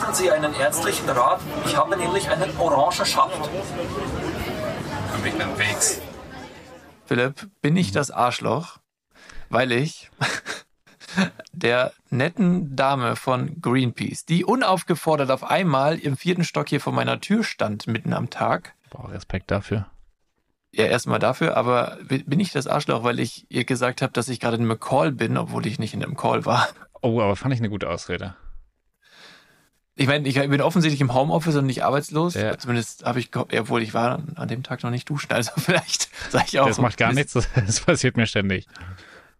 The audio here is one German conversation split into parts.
Sagen Sie, hätten Sie einen ärztlichen Rat? Ich habe nämlich einen mich einen Wegs. Philipp, bin ich das Arschloch, weil ich der netten Dame von Greenpeace, die unaufgefordert auf einmal im vierten Stock hier vor meiner Tür stand, mitten am Tag. Boah, Respekt dafür. Ja, erstmal dafür, aber bin ich das Arschloch, weil ich ihr gesagt habe, dass ich gerade in einem Call bin, obwohl ich nicht in einem Call war. Oh, aber fand ich eine gute Ausrede. Ich meine, ich bin offensichtlich im Homeoffice und nicht arbeitslos. Ja. Zumindest habe ich, obwohl ich war an dem Tag noch nicht duschen. Also vielleicht sage ich auch. Das macht gar nichts, das passiert mir ständig.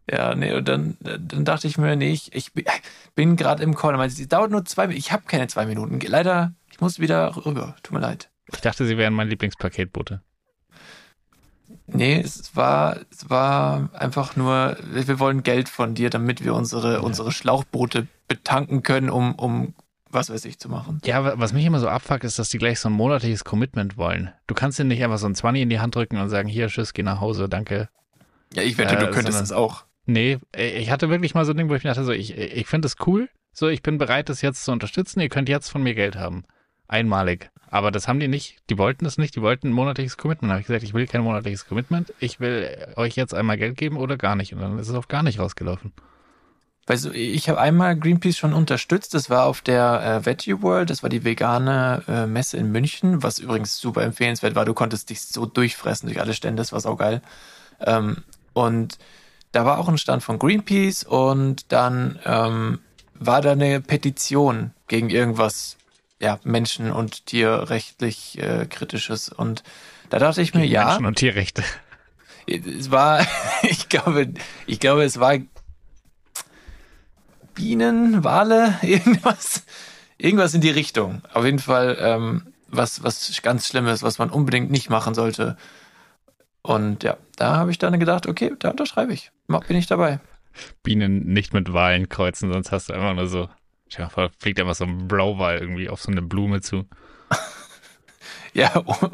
Ja, nee, und dann, dann dachte ich mir, nee, ich, ich bin gerade im Call. Es dauert nur zwei Minuten. Ich habe keine zwei Minuten. Leider, ich muss wieder rüber. Tut mir leid. Ich dachte, Sie wären mein Lieblingspaketbote. Nee, es war, es war einfach nur, wir wollen Geld von dir, damit wir unsere, ja. unsere Schlauchboote betanken können, um, um was weiß ich zu machen. Ja, was mich immer so abfuckt, ist, dass die gleich so ein monatliches Commitment wollen. Du kannst ihnen nicht einfach so ein 20 in die Hand drücken und sagen, hier, tschüss, geh nach Hause, danke. Ja, ich wette, äh, du könntest es auch. Nee, ich hatte wirklich mal so ein Ding, wo ich mir dachte, so, ich, ich finde es cool, so, ich bin bereit, das jetzt zu unterstützen, ihr könnt jetzt von mir Geld haben. Einmalig. Aber das haben die nicht, die wollten das nicht, die wollten ein monatliches Commitment. Da habe ich gesagt, ich will kein monatliches Commitment, ich will euch jetzt einmal Geld geben oder gar nicht. Und dann ist es auf gar nicht rausgelaufen. Weißt du, ich habe einmal Greenpeace schon unterstützt. Das war auf der äh, Veggie World, das war die vegane äh, Messe in München, was übrigens super empfehlenswert war. Du konntest dich so durchfressen durch alle Stände, das war saugeil. Ähm, und da war auch ein Stand von Greenpeace und dann ähm, war da eine Petition gegen irgendwas ja, Menschen- und tierrechtlich äh, kritisches. Und da dachte ich mir, Gegen ja. Menschen- und Tierrechte. Es war, ich glaube, ich glaube, es war Bienen, Wale, irgendwas, irgendwas in die Richtung. Auf jeden Fall ähm, was, was ganz Schlimmes, was man unbedingt nicht machen sollte. Und ja, da habe ich dann gedacht, okay, da unterschreibe ich. Bin ich dabei. Bienen nicht mit Walen kreuzen, sonst hast du einfach nur so Tja, fliegt einfach so ein Blauwal irgendwie auf so eine Blume zu. ja, oh,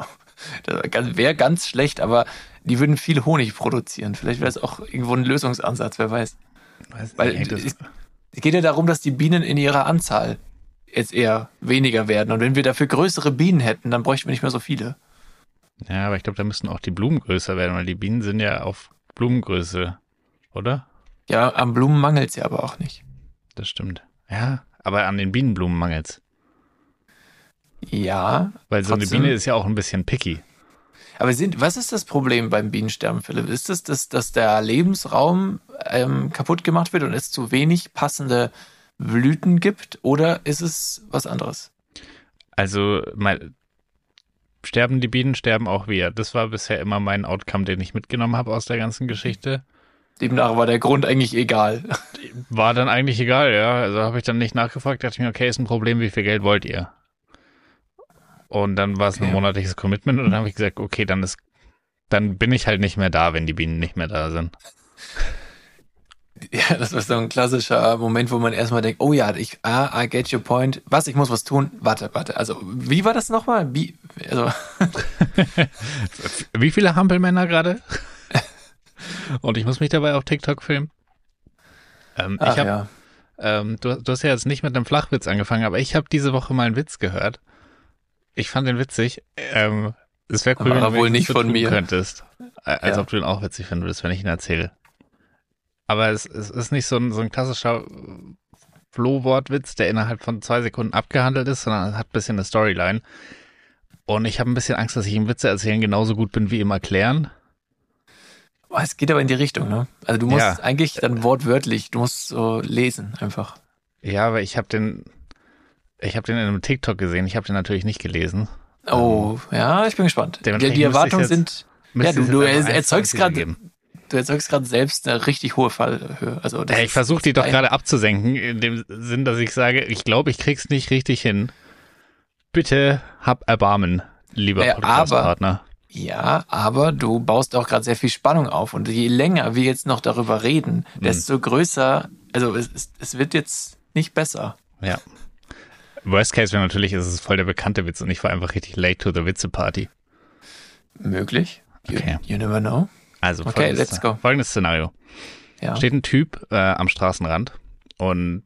das wäre ganz schlecht, aber die würden viel Honig produzieren. Vielleicht wäre es auch irgendwo ein Lösungsansatz, wer weiß. weiß Weil nicht, es, es geht ja darum, dass die Bienen in ihrer Anzahl jetzt eher weniger werden. Und wenn wir dafür größere Bienen hätten, dann bräuchten wir nicht mehr so viele. Ja, aber ich glaube, da müssten auch die Blumen größer werden, weil die Bienen sind ja auf Blumengröße, oder? Ja, am Blumen mangelt es ja aber auch nicht. Das stimmt. Ja, aber an den Bienenblumen mangelt's. Ja. Weil so trotzdem. eine Biene ist ja auch ein bisschen picky. Aber sind, was ist das Problem beim Bienensterben, Philipp? Ist es, das, dass der Lebensraum ähm, kaputt gemacht wird und es zu wenig passende Blüten gibt? Oder ist es was anderes? Also, mal, sterben die Bienen, sterben auch wir. Das war bisher immer mein Outcome, den ich mitgenommen habe aus der ganzen Geschichte. Demnach war der Grund eigentlich egal. War dann eigentlich egal, ja. Also habe ich dann nicht nachgefragt, dachte ich mir, okay, ist ein Problem, wie viel Geld wollt ihr? Und dann war es okay. ein monatliches Commitment und dann habe ich gesagt, okay, dann ist, dann bin ich halt nicht mehr da, wenn die Bienen nicht mehr da sind. Ja, das war so ein klassischer Moment, wo man erstmal denkt, oh ja, ich, ah, I get your point. Was, ich muss was tun? Warte, warte. Also, wie war das nochmal? Wie, also. wie viele Hampelmänner gerade? Und ich muss mich dabei auf TikTok filmen. Ähm, Ach, ich hab, ja. ähm, du, du hast ja jetzt nicht mit einem Flachwitz angefangen, aber ich habe diese Woche mal einen Witz gehört. Ich fand den witzig. Ähm, es wäre cool, aber wenn du nicht von mir könntest. Als ja. ob du ihn auch witzig finden würdest, wenn ich ihn erzähle. Aber es, es ist nicht so ein, so ein klassischer Flohwortwitz, der innerhalb von zwei Sekunden abgehandelt ist, sondern hat ein bisschen eine Storyline. Und ich habe ein bisschen Angst, dass ich ihm Witze erzählen genauso gut bin wie ihm erklären. Oh, es geht aber in die Richtung, ne? Also du musst ja. eigentlich dann wortwörtlich, du musst so lesen einfach. Ja, aber ich habe den, ich habe den in einem TikTok gesehen. Ich habe den natürlich nicht gelesen. Oh, ähm, ja, ich bin gespannt. Die, die Erwartungen jetzt, sind, ja, du, du erzeugst gerade, du erzeugst gerade selbst eine richtig hohe Fallhöhe. Also ja, ich versuche die doch gerade abzusenken, in dem Sinn, dass ich sage, ich glaube, ich krieg's nicht richtig hin. Bitte hab Erbarmen, lieber ja, Podcastpartner. Ja, aber du baust auch gerade sehr viel Spannung auf. Und je länger wir jetzt noch darüber reden, mhm. desto größer, also es, es wird jetzt nicht besser. Ja. Worst Case wäre natürlich, ist es voll der bekannte Witz und ich war einfach richtig late to the Witze-Party. Möglich. You, okay. you never know. Also, okay, let's go. folgendes Szenario. Ja. Steht ein Typ äh, am Straßenrand und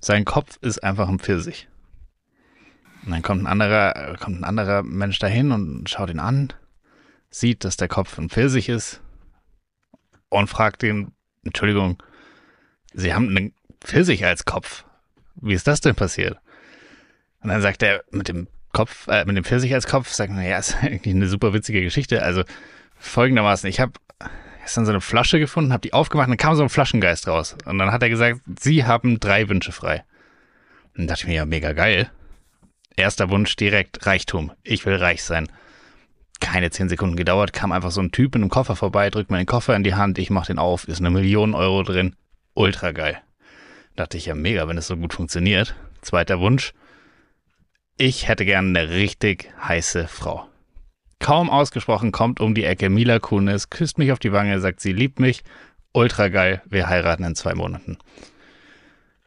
sein Kopf ist einfach ein Pfirsich. Und dann kommt ein anderer, äh, kommt ein anderer Mensch dahin und schaut ihn an, sieht, dass der Kopf ein Pfirsich ist und fragt ihn, Entschuldigung, Sie haben einen Pfirsich als Kopf. Wie ist das denn passiert? Und dann sagt er mit dem Kopf, äh, mit dem Pfirsich als Kopf, sagt man, ja, ist eigentlich eine super witzige Geschichte. Also folgendermaßen, ich habe gestern so eine Flasche gefunden, habe die aufgemacht und dann kam so ein Flaschengeist raus. Und dann hat er gesagt, Sie haben drei Wünsche frei. Und dann dachte ich mir, ja, mega geil. Erster Wunsch direkt Reichtum. Ich will reich sein. Keine zehn Sekunden gedauert, kam einfach so ein Typ in einem Koffer vorbei, drückt mir den Koffer in die Hand, ich mach den auf, ist eine Million Euro drin. Ultra geil. Dachte ich ja mega, wenn es so gut funktioniert. Zweiter Wunsch. Ich hätte gerne eine richtig heiße Frau. Kaum ausgesprochen kommt um die Ecke Mila Kunis, küsst mich auf die Wange, sagt, sie liebt mich. Ultra geil, wir heiraten in zwei Monaten.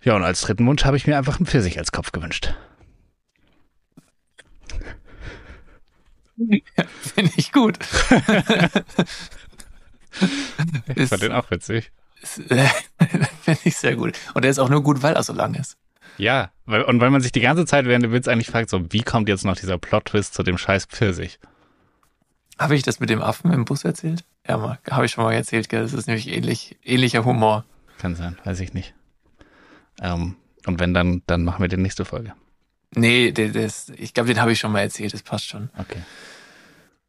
Ja, und als dritten Wunsch habe ich mir einfach einen Pfirsich als Kopf gewünscht. Finde ich gut. Ich fand den auch witzig. Finde ich sehr gut. Und der ist auch nur gut, weil er so lang ist. Ja, weil, und weil man sich die ganze Zeit während dem Witz eigentlich fragt, so, wie kommt jetzt noch dieser Plot-Twist zu dem scheiß Pfirsich? Habe ich das mit dem Affen im Bus erzählt? Ja, mal, habe ich schon mal erzählt, gell? Das ist nämlich ähnlich, ähnlicher Humor. Kann sein, weiß ich nicht. Ähm, und wenn, dann, dann machen wir die nächste Folge. Nee, der, der ist, ich glaube, den habe ich schon mal erzählt, das passt schon. Okay.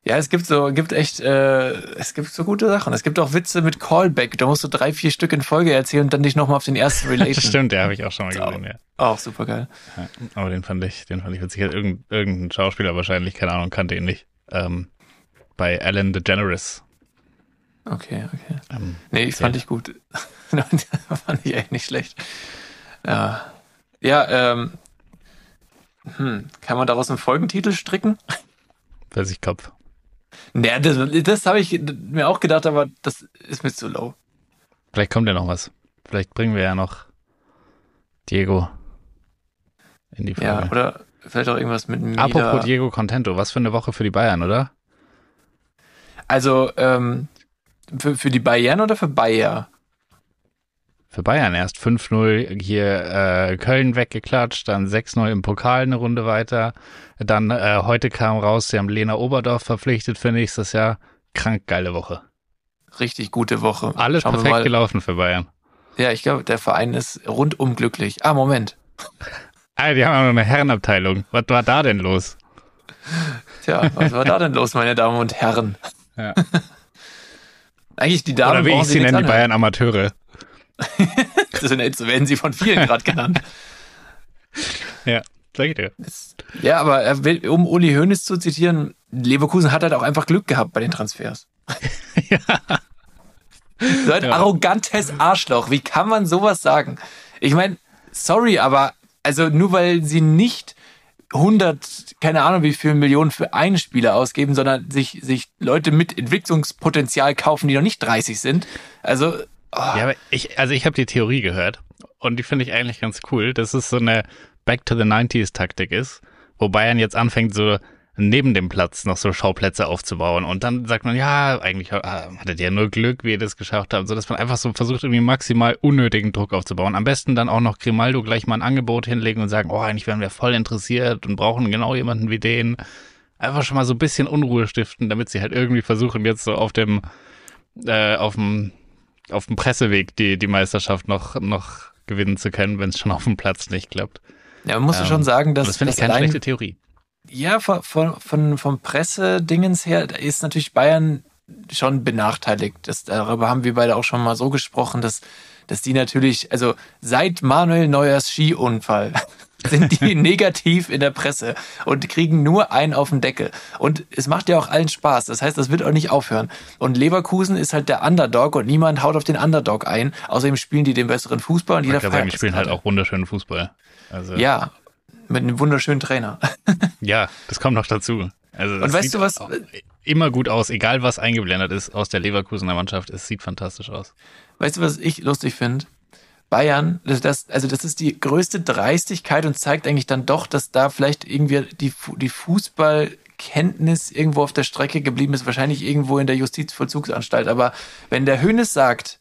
Ja, es gibt so, gibt echt, äh, es gibt so gute Sachen. Es gibt auch Witze mit Callback. Da musst du drei, vier Stück in Folge erzählen und dann dich nochmal auf den ersten relaten. Stimmt, der habe ich auch schon mal gesehen, ja. Auch super geil. ja. Aber den fand ich, den fand ich witzig. Irgend, irgendein Schauspieler wahrscheinlich, keine Ahnung, kannte ihn nicht. Ähm, bei Ellen DeGeneres. Okay, okay. Ähm, Nee, ich fand ich gut. fand ich echt nicht schlecht. Ja, ja ähm, hm, kann man daraus einen Folgentitel stricken? Pfirsich Kopf. Naja, das, das habe ich mir auch gedacht, aber das ist mir zu low. Vielleicht kommt ja noch was. Vielleicht bringen wir ja noch Diego in die Folge. Ja, oder vielleicht auch irgendwas mit Mida. Apropos Diego Contento, was für eine Woche für die Bayern, oder? Also, ähm, für, für die Bayern oder für Bayer? Für Bayern erst 5-0 hier äh, Köln weggeklatscht, dann 6-0 im Pokal eine Runde weiter. Dann äh, heute kam raus, sie haben Lena Oberdorf verpflichtet für nächstes Jahr. Krank geile Woche. Richtig gute Woche. Alles Schauen perfekt gelaufen für Bayern. Ja, ich glaube, der Verein ist rundum glücklich. Ah, Moment. Ah, die haben auch noch eine Herrenabteilung. Was war da denn los? Tja, was war da denn los, meine Damen und Herren? Ja. Eigentlich die Damen Oder wie ich sie nenne, die. Bayern Amateure. Das sind, so werden sie von vielen gerade genannt. Ja, sag ich dir. Ja, aber er will, um Uli Hoeneß zu zitieren, Leverkusen hat halt auch einfach Glück gehabt bei den Transfers. ja. So ein Ja. arrogantes Arschloch. Wie kann man sowas sagen? Ich meine, sorry, aber also nur weil sie nicht 100, keine Ahnung wie viel Millionen für einen Spieler ausgeben, sondern sich, sich Leute mit Entwicklungspotenzial kaufen, die noch nicht 30 sind. Also, oh, Ja, aber ich, also ich habe die Theorie gehört und die finde ich eigentlich ganz cool, dass es so eine Back to the 90s Taktik ist, wo Bayern jetzt anfängt, so neben dem Platz noch so Schauplätze aufzubauen und dann sagt man, ja, eigentlich äh, hattet ihr nur Glück, wie ihr das geschafft habt, so dass man einfach so versucht, irgendwie maximal unnötigen Druck aufzubauen. Am besten dann auch noch Grimaldo gleich mal ein Angebot hinlegen und sagen, oh, eigentlich wären wir voll interessiert und brauchen genau jemanden wie den. Einfach schon mal so ein bisschen Unruhe stiften, damit sie halt irgendwie versuchen, jetzt so auf dem, äh, auf dem auf dem Presseweg die, die Meisterschaft noch, noch gewinnen zu können, wenn es schon auf dem Platz nicht klappt. ja, man muss Ähm, schon sagen, dass das finde ich keine schlechte Theorie. Ja, von, von, von, vom Pressedingens her ist natürlich Bayern schon benachteiligt. Das, darüber haben wir beide auch schon mal so gesprochen, dass, dass die natürlich, also seit Manuel Neuers Skiunfall sind die negativ in der Presse und kriegen nur einen auf den Deckel. Und es macht ja auch allen Spaß. Das heißt, das wird auch nicht aufhören. Und Leverkusen ist halt der Underdog und niemand haut auf den Underdog ein. Außerdem spielen die den besseren Fußball und Ich jeder kann sagen, die spielen halt auch wunderschönen Fußball. Also, ja. Ja, mit einem wunderschönen Trainer. das kommt noch dazu. Also, Und weißt du was- Immer gut aus, egal was eingeblendet ist aus der Leverkusener Mannschaft. Es sieht fantastisch aus. Weißt du, was ich lustig finde? Bayern, das, das, also das ist die größte Dreistigkeit und zeigt eigentlich dann doch, dass da vielleicht irgendwie die, die Fußballkenntnis irgendwo auf der Strecke geblieben ist, wahrscheinlich irgendwo in der Justizvollzugsanstalt. Aber wenn der Hönes sagt,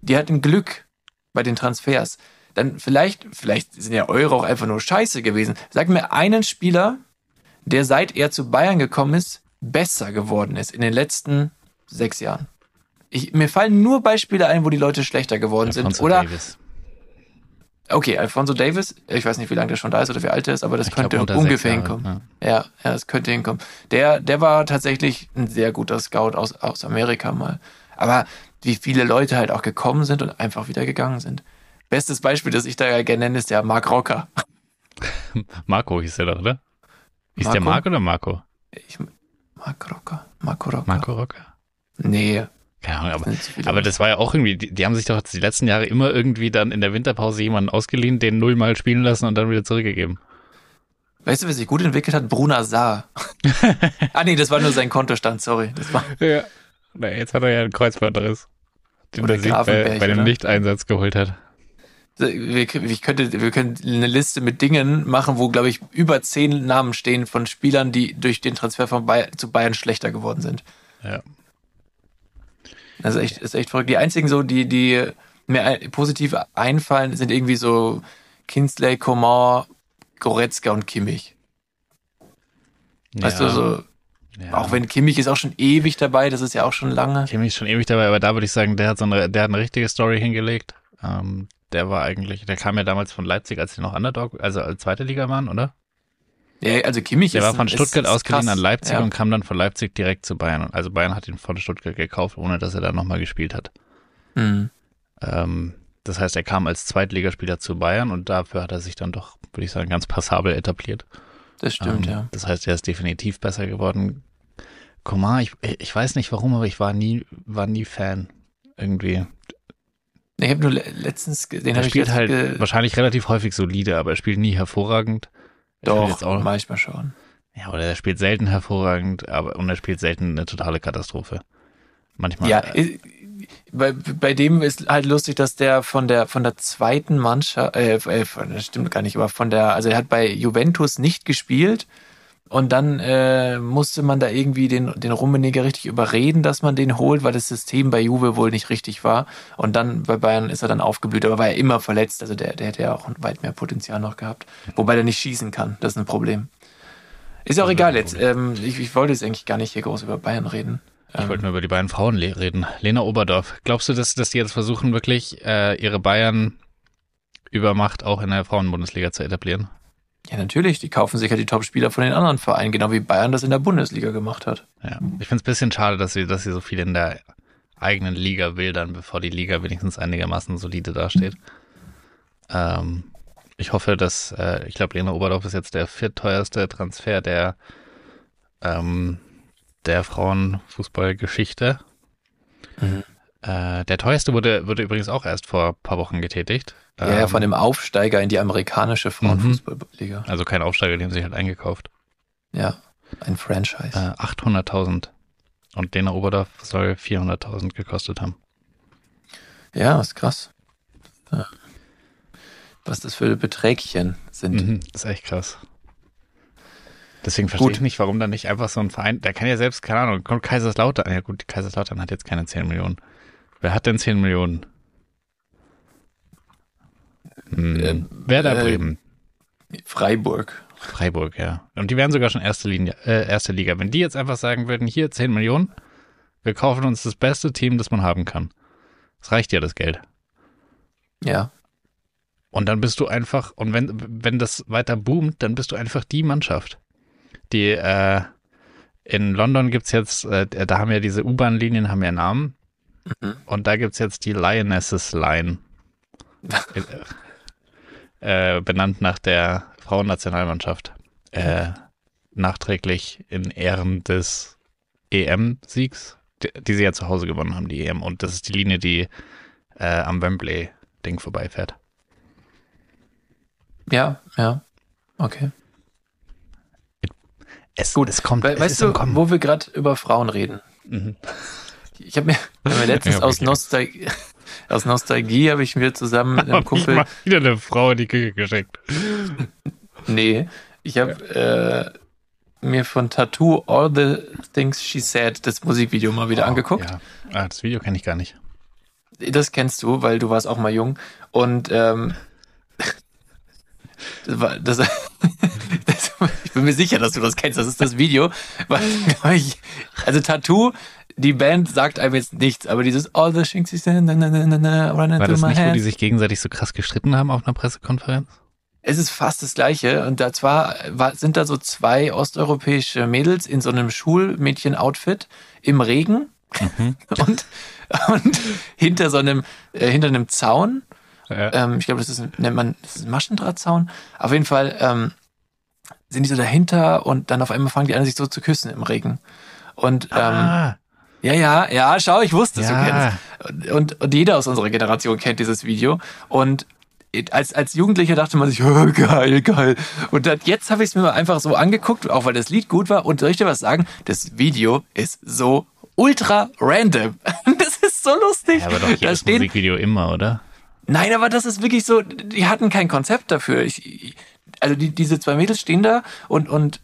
die hatten Glück bei den Transfers. Dann vielleicht, vielleicht sind ja eure auch einfach nur scheiße gewesen. Sag mir einen Spieler, der seit er zu Bayern gekommen ist, besser geworden ist in den letzten sechs Jahren. Ich, mir fallen nur Beispiele ein, wo die Leute schlechter geworden Alphonso sind. Oder Davis. Okay, Alfonso Davis, ich weiß nicht, wie lange der schon da ist oder wie alt er ist, aber das Ich glaub, könnte sechs ungefähr hinkommen. Ja. ja, das könnte hinkommen. Der, der war tatsächlich ein sehr guter Scout aus, aus Amerika mal. Aber wie viele Leute halt auch gekommen sind und einfach wieder gegangen sind. Bestes Beispiel, das ich da gerne nenne, ist der Mark Rocker. Marco hieß der doch, oder? Hieß der Marco? Marco oder Marco? Ich, Mark Rocker, Marco Rocker. Marco Rocker? Nee. Keine Ahnung, aber, aber das war ja auch irgendwie, die, die haben sich doch die letzten Jahre immer irgendwie dann in der Winterpause jemanden ausgeliehen, den nullmal spielen lassen und dann wieder zurückgegeben. Weißt du, wer sich gut entwickelt hat? Bruna Saar. ah nee, das war nur sein Kontostand, sorry. Das war, Ja. Na, jetzt hat er ja einen Kreuzbandriss. Den er sich bei, bei dem? Nichteinsatz geholt hat. wir, ich könnte, wir können eine Liste mit Dingen machen, wo, glaube ich, über zehn Namen stehen von Spielern, die durch den Transfer von Bayern, zu Bayern schlechter geworden sind. Ja. Das ist echt, ist echt verrückt. Die einzigen so, die, die mir positiv einfallen, sind irgendwie so Kinsley, Coman, Goretzka und Kimmich. Weißt ja. du, so, ja. auch wenn Kimmich ist auch schon ewig dabei, das ist ja auch schon lange. Kimmich ist schon ewig dabei, aber da würde ich sagen, der hat so eine, der hat eine richtige Story hingelegt. Ähm, der war eigentlich, der kam ja damals von Leipzig, als die noch Underdog, also als zweite Liga waren, oder? Ja, also Kimmich Der ist war von Stuttgart ausgeliehen an Leipzig ja. und kam dann von Leipzig direkt zu Bayern. Also Bayern hat ihn von Stuttgart gekauft, ohne dass er da nochmal gespielt hat. Mhm. Ähm, das heißt, er kam als Zweitligaspieler zu Bayern und dafür hat er sich dann doch, würde ich sagen, ganz passabel etabliert. Das stimmt, ähm, ja. Das heißt, er ist definitiv besser geworden. Komar, ich, ich weiß nicht warum, aber ich war nie, war nie Fan. Irgendwie. Ich habe nur le- letztens, ge- den er spielt halt wahrscheinlich relativ häufig solide, aber er spielt nie hervorragend. Doch, auch, manchmal schon. ja, oder er spielt selten hervorragend, aber und er spielt selten eine totale Katastrophe. Manchmal. Ja, äh, bei, bei dem ist halt lustig, dass der von der von der zweiten Mannschaft, äh, äh, das stimmt gar nicht, aber von der, also er hat bei Juventus nicht gespielt und dann äh, musste man da irgendwie den den Rummeniger richtig überreden, dass man den holt, weil das System bei Juve wohl nicht richtig war und dann bei Bayern ist er dann aufgeblüht, aber war er immer verletzt, also der der hätte ja auch weit mehr Potenzial noch gehabt, wobei der nicht schießen kann, das ist ein Problem. Ist ja auch egal jetzt. Ähm, ich, ich wollte jetzt eigentlich gar nicht hier groß über Bayern reden. Ich wollte nur über die beiden Frauen reden. Lena Oberdorf. Glaubst du, dass, dass die jetzt versuchen, wirklich äh, ihre Bayern-Übermacht auch in der Frauenbundesliga zu etablieren? Ja, natürlich. Die kaufen sich ja die Top-Spieler von den anderen Vereinen, genau wie Bayern das in der Bundesliga gemacht hat. Ja. Ich finde es ein bisschen schade, dass sie, dass sie so viel in der eigenen Liga wildern, bevor die Liga wenigstens einigermaßen solide dasteht. Ähm, ich hoffe, dass, äh, ich glaube, Lena Oberdorf ist jetzt der viertteuerste Transfer der, ähm, der Frauenfußballgeschichte. Mhm. Äh, der teuerste wurde, wurde übrigens auch erst vor ein paar Wochen getätigt. Ja, ja, Ähm, von dem Aufsteiger in die amerikanische Frauenfußballliga. Also kein Aufsteiger, die haben sich halt eingekauft. Ja, ein Franchise. Äh, 800.000. Und Lena Oberdorf soll 400.000 gekostet haben. Ja, ist krass. Ja. Was das für Beträgchen sind. Mhm, das ist echt krass. Deswegen verstehe Gut. ich nicht, warum dann nicht einfach so ein Verein, der kann ja selbst, keine Ahnung, kommt Kaiserslautern, ja gut, Kaiserslautern hat jetzt keine 10 Millionen. Wer hat denn 10 Millionen? Hm, Ähm, Werder äh, Bremen, Freiburg. Freiburg, ja. Und die wären sogar schon erste, Linie, äh, erste Liga. Wenn die jetzt einfach sagen würden, hier 10 Millionen, wir kaufen uns das beste Team, das man haben kann. Das reicht ja das Geld. Ja. Und dann bist du einfach, und wenn, wenn das weiter boomt, dann bist du einfach die Mannschaft. Die, äh, in London gibt's jetzt, äh, da haben ja diese U-Bahn-Linien, haben ja Namen. Mhm. Und da gibt's jetzt die Lionesses Line. äh, benannt nach der Frauennationalmannschaft. Äh, nachträglich in Ehren des EM-Siegs, die, die sie ja zu Hause gewonnen haben, die EM. Und das ist die Linie, die äh, am Wembley-Ding vorbeifährt. Ja, ja. Okay. Es, Gut. es kommt. We es weißt im du, wo wir gerade über Frauen reden? Mhm. Ich habe mir, hab mir letztens Ja, aus. Nostalgie, aus Nostalgie habe ich mir zusammen mit einem Hab ich Kumpel mal wieder eine Frau in die Küche geschickt. Nee, ich habe äh, mir von Tattoo All the Things She Said das Musikvideo mal wieder angeguckt. Ja. Ah, das Video kenne ich gar nicht. Das kennst du, weil du warst auch mal jung. Und ähm, das war, das, das, bin mir sicher, dass du das kennst. Das ist das Video. Weil, ich, also Tattoo, die Band sagt einem jetzt nichts, aber dieses All the Shinks na, na, na, na, na, run War das nicht, wo die sich gegenseitig so krass gestritten haben auf einer Pressekonferenz? Es ist fast das Gleiche. Und da zwar war, sind da so zwei osteuropäische Mädels in so einem Schulmädchen-Outfit im Regen und, und hinter so einem, äh, hinter einem Zaun. Ja. Ähm, ich glaube, das ist, ein- nennt man, das ist ein Maschendrahtzaun. Auf jeden Fall ähm, sind die so dahinter und dann auf einmal fangen die an, sich so zu küssen im Regen. Und ähm, ah, ja, ja, ja, schau, ich wusste es, Ja. du kennst. Und, und jeder aus unserer Generation kennt dieses Video. Und als, als Jugendlicher dachte man sich, oh, geil, geil. Und dann, jetzt habe ich es mir mal einfach so angeguckt, auch weil das Lied gut war. Und soll ich dir was sagen? Das Video ist so ultra random. Das ist so lustig. ja, aber doch da jedes stehen, Musikvideo immer, oder? Nein, aber das ist wirklich so, die hatten kein Konzept dafür. Ich, ich- also die, diese zwei Mädels stehen da und, und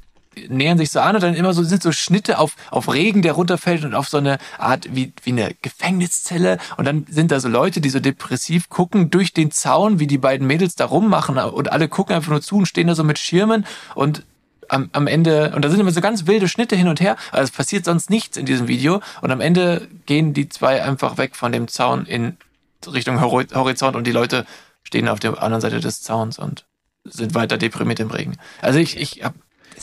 nähern sich so an und dann immer so sind so Schnitte auf, auf Regen, der runterfällt und auf so eine Art wie, wie eine Gefängniszelle. Und dann sind da so Leute, die so depressiv gucken durch den Zaun, wie die beiden Mädels da rummachen. Und alle gucken einfach nur zu und stehen da so mit Schirmen. Und am, am Ende, und da sind immer so ganz wilde Schnitte hin und her, aber es passiert sonst nichts in diesem Video. Und am Ende gehen die zwei einfach weg von dem Zaun in Richtung Hori- Horizont. Und die Leute stehen auf der anderen Seite des Zauns und sind weiter deprimiert im Regen. Also ich, ich hab,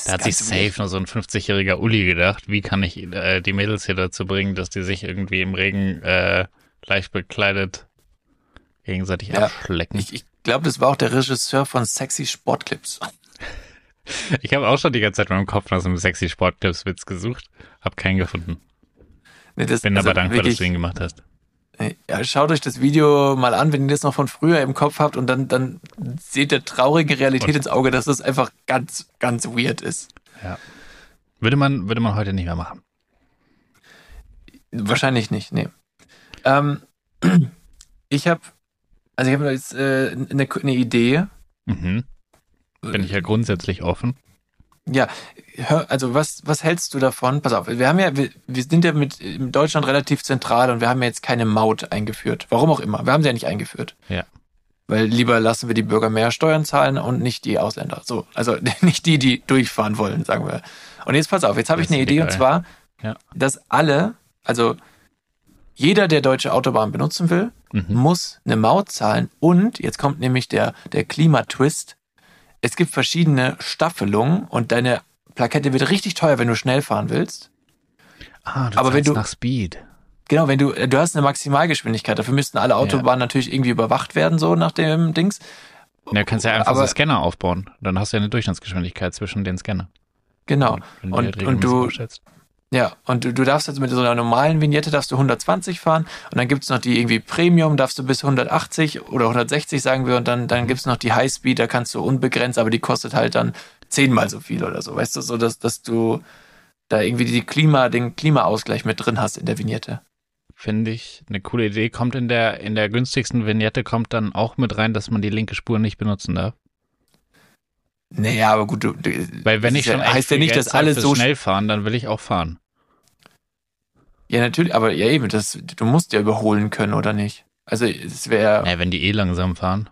Da hat sich safe nur so ein 50-jähriger Uli gedacht, wie kann ich äh, die Mädels hier dazu bringen, dass die sich irgendwie im Regen äh, leicht bekleidet gegenseitig Ja. abschlecken. Ich, ich glaube, das war auch der Regisseur von Sexy Sportclips. Ich habe auch schon die ganze Zeit in meinem Kopf nach so einem sexy Sportclips-Witz gesucht, hab keinen gefunden. Nee, das, Bin also aber dankbar, dass wirklich- du ihn gemacht hast. Ja, schaut euch das Video mal an, wenn ihr das noch von früher im Kopf habt und dann, dann seht ihr traurige Realität ins Auge, dass das einfach ganz, ganz weird ist. Würde man, würde man heute nicht mehr machen. Wahrscheinlich nicht, nee. Ähm, ich habe, also ich habe jetzt äh, eine, eine Idee. Mhm. Bin ich ja grundsätzlich offen. Ja, hör, also was, was hältst du davon? Pass auf, wir haben ja, wir, wir sind ja mit in Deutschland relativ zentral und wir haben ja jetzt keine Maut eingeführt. Warum auch immer. Wir haben sie ja nicht eingeführt. Ja. Weil lieber lassen wir die Bürger mehr Steuern zahlen und nicht die Ausländer. So, also nicht die, die durchfahren wollen, sagen wir. Und jetzt pass auf, jetzt habe ich eine Idee und egal. zwar, Ja. dass alle, also jeder, der deutsche Autobahn benutzen will, Mhm. muss eine Maut zahlen und jetzt kommt nämlich der, der Klimatwist. Es gibt verschiedene Staffelungen und deine Plakette wird richtig teuer, wenn du schnell fahren willst. Ah, du Aber wenn du- nach Speed. Genau, wenn du, du hast eine Maximalgeschwindigkeit, dafür müssten alle Autobahnen natürlich irgendwie überwacht werden, so nach dem Dings. Ja, du kannst ja einfach so Aber- einen Scanner aufbauen. Dann hast du ja eine Durchschnittsgeschwindigkeit zwischen den Scannern. Genau. Die Und, halt und du. Ja, und du, du darfst also mit so einer normalen Vignette darfst du 120 fahren und dann gibt's noch die irgendwie Premium, darfst du bis 180 oder 160 sagen wir und dann, dann gibt's noch die Highspeed, da kannst du unbegrenzt, aber die kostet halt dann zehnmal so viel oder so, weißt du, so dass, dass du da irgendwie die Klima, den Klimaausgleich mit drin hast in der Vignette. Finde ich eine coole Idee. Kommt in der, in der günstigsten Vignette kommt dann auch mit rein, dass man die linke Spur nicht benutzen darf. Naja, aber gut, Weil wenn ich schon ja, heißt ja nicht, dass zahle alle fürs so schnell fahren, dann will ich auch fahren. Ja, natürlich, aber ja eben, das, du musst ja überholen können, oder nicht? Also es wäre, Ja, wenn die eh langsam fahren.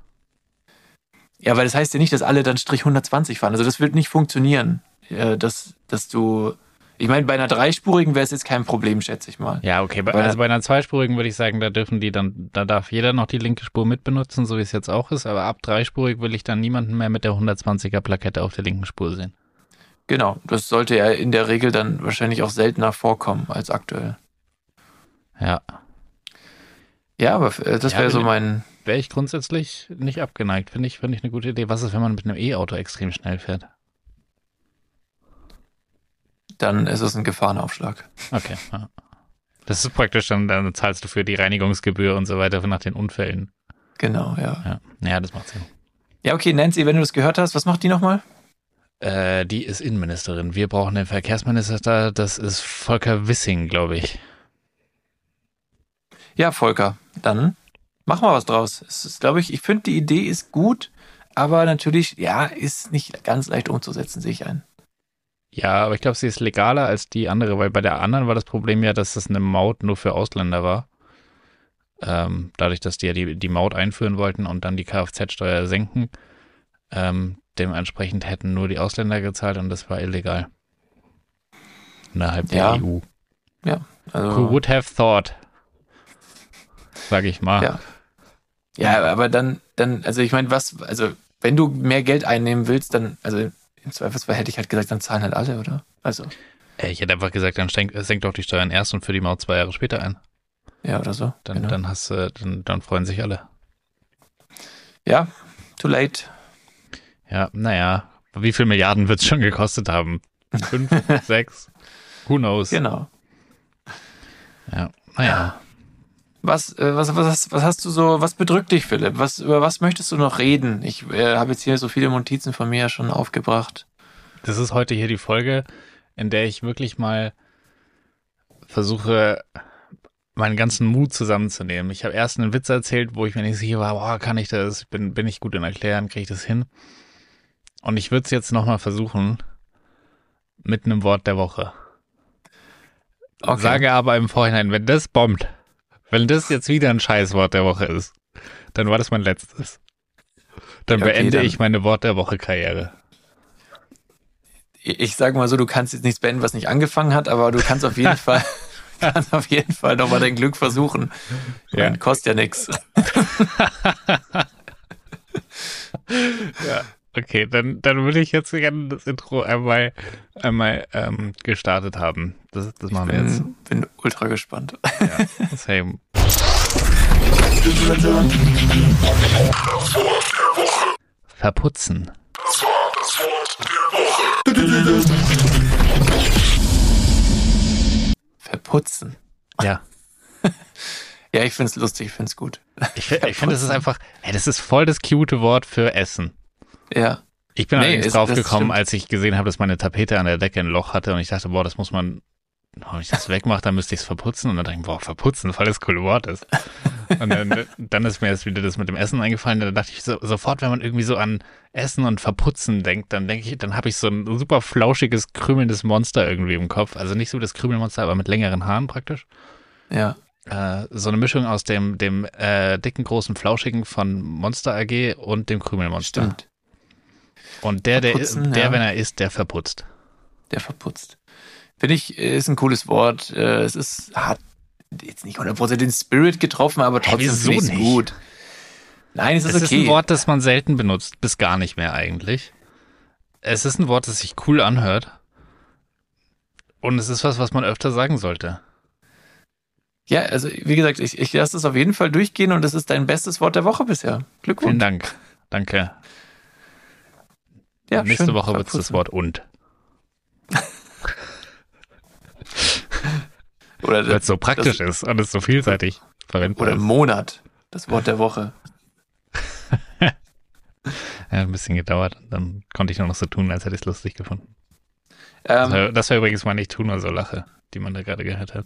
ja, weil das heißt ja nicht, dass alle dann Strich 120 fahren. Also das wird nicht funktionieren, äh, dass, dass du, ich meine, bei einer dreispurigen wäre es jetzt kein Problem, schätze ich mal. Ja, okay. Bei, also bei einer zweispurigen würde ich sagen, da dürfen die dann, da darf jeder noch die linke Spur mitbenutzen, so wie es jetzt auch ist. Aber ab dreispurig will ich dann niemanden mehr mit der 120er Plakette auf der linken Spur sehen. Genau, das sollte ja in der Regel dann wahrscheinlich auch seltener vorkommen als aktuell. Ja. Ja, aber äh, das Ja, wäre so mein, Wäre ich grundsätzlich nicht abgeneigt. Finde ich, finde ich eine gute Idee. Was ist, wenn man mit einem E-Auto extrem schnell fährt? Dann ist es ein Gefahrenaufschlag. Okay. Das ist praktisch, dann, dann zahlst du für die Reinigungsgebühr und so weiter nach den Unfällen. Genau, ja. Ja, ja das macht Sinn. Ja, okay, Nancy, wenn du das gehört hast, was macht die nochmal? Äh, die ist Innenministerin. Wir brauchen den Verkehrsminister da. Das ist Volker Wissing, glaube ich. Ja, Volker, dann mach mal was draus. Es ist, glaube ich, ich finde die Idee ist gut, aber natürlich, ja, ist nicht ganz leicht umzusetzen, sehe ich ein. Ja, aber ich glaube, sie ist legaler als die andere, weil bei der anderen war das Problem ja, dass das eine Maut nur für Ausländer war. ähm, dadurch, dass die ja die, die Maut einführen wollten und dann die Kfz-Steuer senken. Ähm, dementsprechend hätten nur die Ausländer gezahlt und das war illegal. Innerhalb der Ja. EU. Also, Who would have thought? Sag ich mal. Ja. Ja, aber dann, dann, also ich meine, was, also wenn du mehr Geld einnehmen willst, dann, also im Zweifelsfall hätte ich halt gesagt, dann zahlen halt alle, oder? Also, Ey, Ich hätte einfach gesagt, dann senkt, senkt doch die Steuern erst und für die Maut zwei Jahre später ein. ja, oder so. Dann, genau. dann hast du, dann, dann freuen sich alle. Ja, too late. Ja, naja. Wie viel Milliarden wird es schon gekostet haben? Fünf, sechs? Who knows? Genau. Ja, naja. Was, äh, was, was, hast- was hast du so, was bedrückt dich, Philipp? Was, über was möchtest du noch reden? Ich äh, habe jetzt hier so viele Notizen von mir ja schon aufgebracht. Das ist heute hier die Folge, in der ich wirklich mal versuche, meinen ganzen Mut zusammenzunehmen. Ich habe erst einen Witz erzählt, wo ich mir nicht sicher war, boah, kann ich das? Bin, bin ich gut in Erklären? Kriege ich das hin? Und ich würde es jetzt nochmal versuchen mit einem Wort der Woche. Okay. Sage aber im Vorhinein, wenn das bombt, wenn das jetzt wieder ein Scheißwort der Woche ist, dann war das mein letztes. Dann Okay, beende dann- ich meine Wort der Woche Karriere. Ich, sage mal so, du kannst jetzt nichts beenden, was nicht angefangen hat, aber du kannst auf jeden Fall, kannst auf jeden Fall nochmal dein Glück versuchen. Ja. meine, kostet ja nichts. Okay, dann, dann würde ich jetzt gerne das Intro einmal, einmal ähm, gestartet haben. Das, das machen wir jetzt. Bin, bin ultra gespannt. Ja. Same. Verputzen. Verputzen. Ja. Ja, ich find's lustig, ich find's gut. Ich, ich finde, das ist einfach, hey, das ist voll das cute Wort für Essen. Ja. Ich bin Nee, allerdings drauf gekommen, als ich gesehen habe, dass meine Tapete an der Decke ein Loch hatte und ich dachte, boah, das muss man, wenn ich das wegmache, dann müsste ich es verputzen und dann dachte ich, boah, verputzen, voll das coole Wort ist. Und dann, dann ist mir jetzt wieder das mit dem Essen eingefallen, da dachte ich so, sofort, wenn man irgendwie so an Essen und Verputzen denkt, dann denke ich, dann habe ich so ein super flauschiges, krümelndes Monster irgendwie im Kopf. Also nicht so das Krümelmonster, aber mit längeren Haaren praktisch. Ja. Äh, so eine Mischung aus dem, dem äh, dicken, großen, flauschigen von Monster AG und dem Krümelmonster. Stimmt. Und der, der, Verputzen, der ja. wenn er isst, der verputzt. Der verputzt. Finde ich, ist ein cooles Wort. Äh, Es ist, hat jetzt nicht 100% den Spirit getroffen, aber trotzdem finde ich's nicht? gut. Nein, es Es ist ist okay. ein Wort, das man selten benutzt, bis gar nicht mehr eigentlich. Es ist ein Wort, das sich cool anhört. Und es ist was, was man öfter sagen sollte. Ja, also wie gesagt, ich, ich lasse das auf jeden Fall durchgehen und es ist dein bestes Wort der Woche bisher. Vielen Glückwunsch. Dank. Danke. Ja, Nächste schön. Woche wird es das. Wort und. Oder, Weil es so praktisch das, ist und es so vielseitig verwendbar oder ist. Monat. Das Wort der Woche. Ja, ein bisschen gedauert. Und dann konnte ich nur noch so tun, als hätte ich es lustig gefunden. Das Ähm, war, das war übrigens meine Ich tu nur so Lache, die man da gerade gehört hat.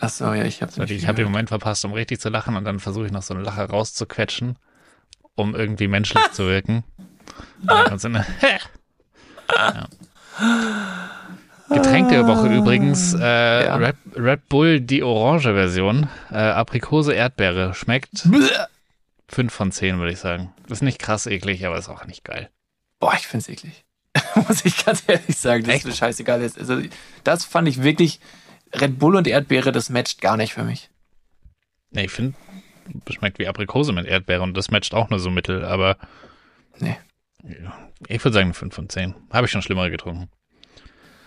achso, ja, ich habe So, Ich habe den Moment verpasst, um richtig zu lachen und dann versuche ich noch so eine Lache rauszuquetschen, um irgendwie menschlich zu wirken. Und dann kommt so eine ja. Getränk der Woche übrigens, äh, Ja. Red, Red Bull, die orange Version, äh, Aprikose, Erdbeere, schmeckt 5 von 10, würde ich sagen. Ist nicht krass eklig, aber ist auch nicht geil. Boah, ich find's eklig. Muss ich ganz ehrlich sagen, das Echt? ist mir scheißegal. ist. Also, das fand ich wirklich, Red Bull und Erdbeere, das matcht gar nicht für mich. Nee, ich finde, schmeckt wie Aprikose mit Erdbeere und das matcht auch nur so mittel, aber Nee. Ich würde sagen 5 von 10. Habe ich schon schlimmere getrunken.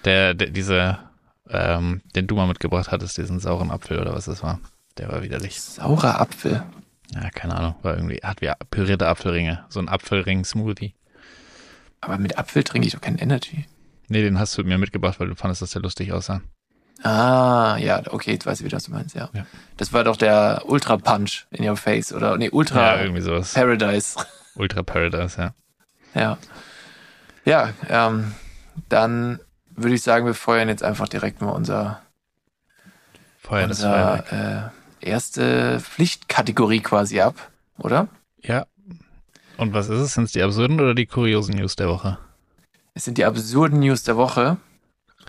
Der, der diese, ähm, den du mal mitgebracht hattest, diesen sauren Apfel oder was das war, der war widerlich. Saurer Apfel. Ja, keine Ahnung, war irgendwie, hat wie pürierte Apfelringe, so ein Apfelring-Smoothie. Aber mit Apfel trinke ich doch kein Energy. Nee, den hast du mir mitgebracht, weil du fandest, dass der lustig aussah. Ah, ja, okay, jetzt weiß ich wieder, was du meinst, ja. Ja. Das war doch der Ultra Punch in your face oder nee, Ultra Ja, irgendwie sowas. Paradise. Ultra Paradise, ja. Ja. Ja, ähm, dann würde ich sagen, wir feuern jetzt einfach direkt mal unser, Feuer das Feuerwerk. unser äh, erste Pflichtkategorie quasi ab, oder? Ja. Und was ist es? Sind es die absurden oder die kuriosen News der Woche? Es sind die absurden News der Woche.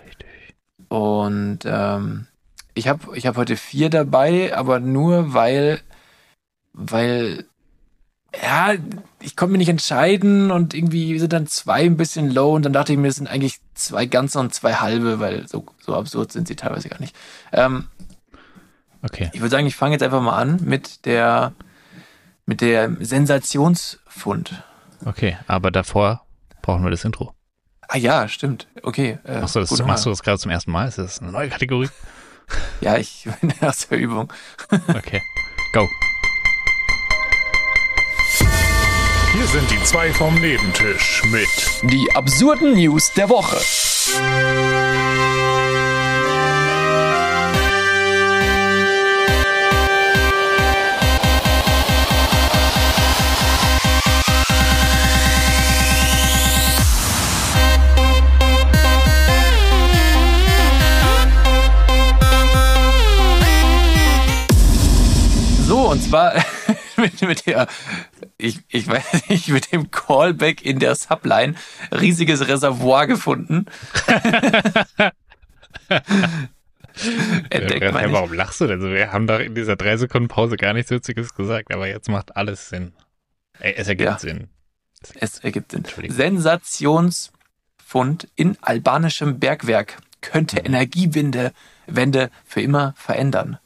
Richtig. Und ähm, ich habe ich hab heute vier dabei, aber nur weil weil ja, ich konnte mich nicht entscheiden und irgendwie sind dann zwei ein bisschen low und dann dachte ich mir, es sind eigentlich zwei ganze und zwei halbe, weil so, so absurd sind sie teilweise gar nicht. Ähm, Okay. ich würde sagen, ich fange jetzt einfach mal an mit der mit der Sensationsfund. Okay, aber davor brauchen wir das Intro. Ah ja, stimmt. Okay. Äh, Machst du das, machst du das gerade zum ersten Mal? Ist das eine neue Kategorie? Ja, ich bin aus der Übung. Okay. Go. Hier sind die zwei vom Nebentisch mit Die absurden News der Woche. So, und zwar mit, mit der, ich, ich weiß nicht, mit dem Callback in der Subline riesiges Reservoir gefunden. Entdeckt Ja, warum lachst du denn so? Wir haben doch in dieser drei Sekunden Pause gar nichts Witziges gesagt, aber jetzt macht alles Sinn. Es ergibt Ja. Sinn. Es ergibt Sinn. Sensationsfund in albanischem Bergwerk könnte Mhm. Energiewende Wende für immer verändern.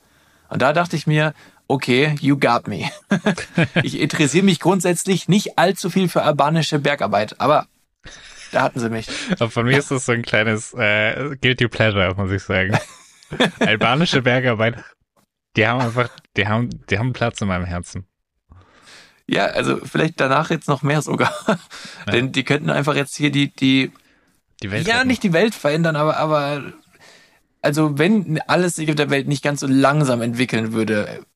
Und da dachte ich mir, okay, you got me. ich interessiere mich grundsätzlich nicht allzu viel für albanische Bergarbeit, aber da hatten sie mich. Aber von mir ist das so ein kleines äh, Guilty Pleasure, muss ich sagen. Albanische Bergarbeit, die haben einfach, die haben, die haben Platz in meinem Herzen. Ja, also vielleicht danach jetzt noch mehr sogar. Denn die könnten einfach jetzt hier die, die Die Welt ja, retten. nicht die Welt verändern, aber, aber also wenn alles sich auf der Welt nicht ganz so langsam entwickeln würde,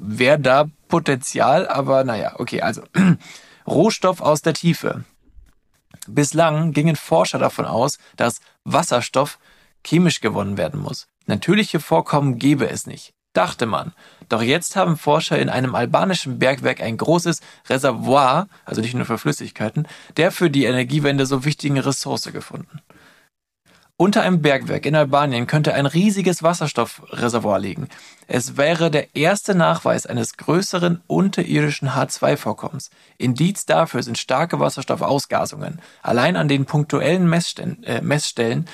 wäre da Potenzial, aber naja, okay, also Rohstoff aus der Tiefe. Bislang gingen Forscher davon aus, dass Wasserstoff chemisch gewonnen werden muss. Natürliche Vorkommen gäbe es nicht, dachte man. Doch jetzt haben Forscher in einem albanischen Bergwerk ein großes Reservoir, also nicht nur für Flüssigkeiten, der für die Energiewende so wichtigen Ressource gefunden. Unter einem Bergwerk in Albanien könnte ein riesiges Wasserstoffreservoir liegen. Es wäre der erste Nachweis eines größeren unterirdischen H2-Vorkommens. Indiz dafür sind starke Wasserstoffausgasungen. Allein an den punktuellen Messstellen, äh, Messstellen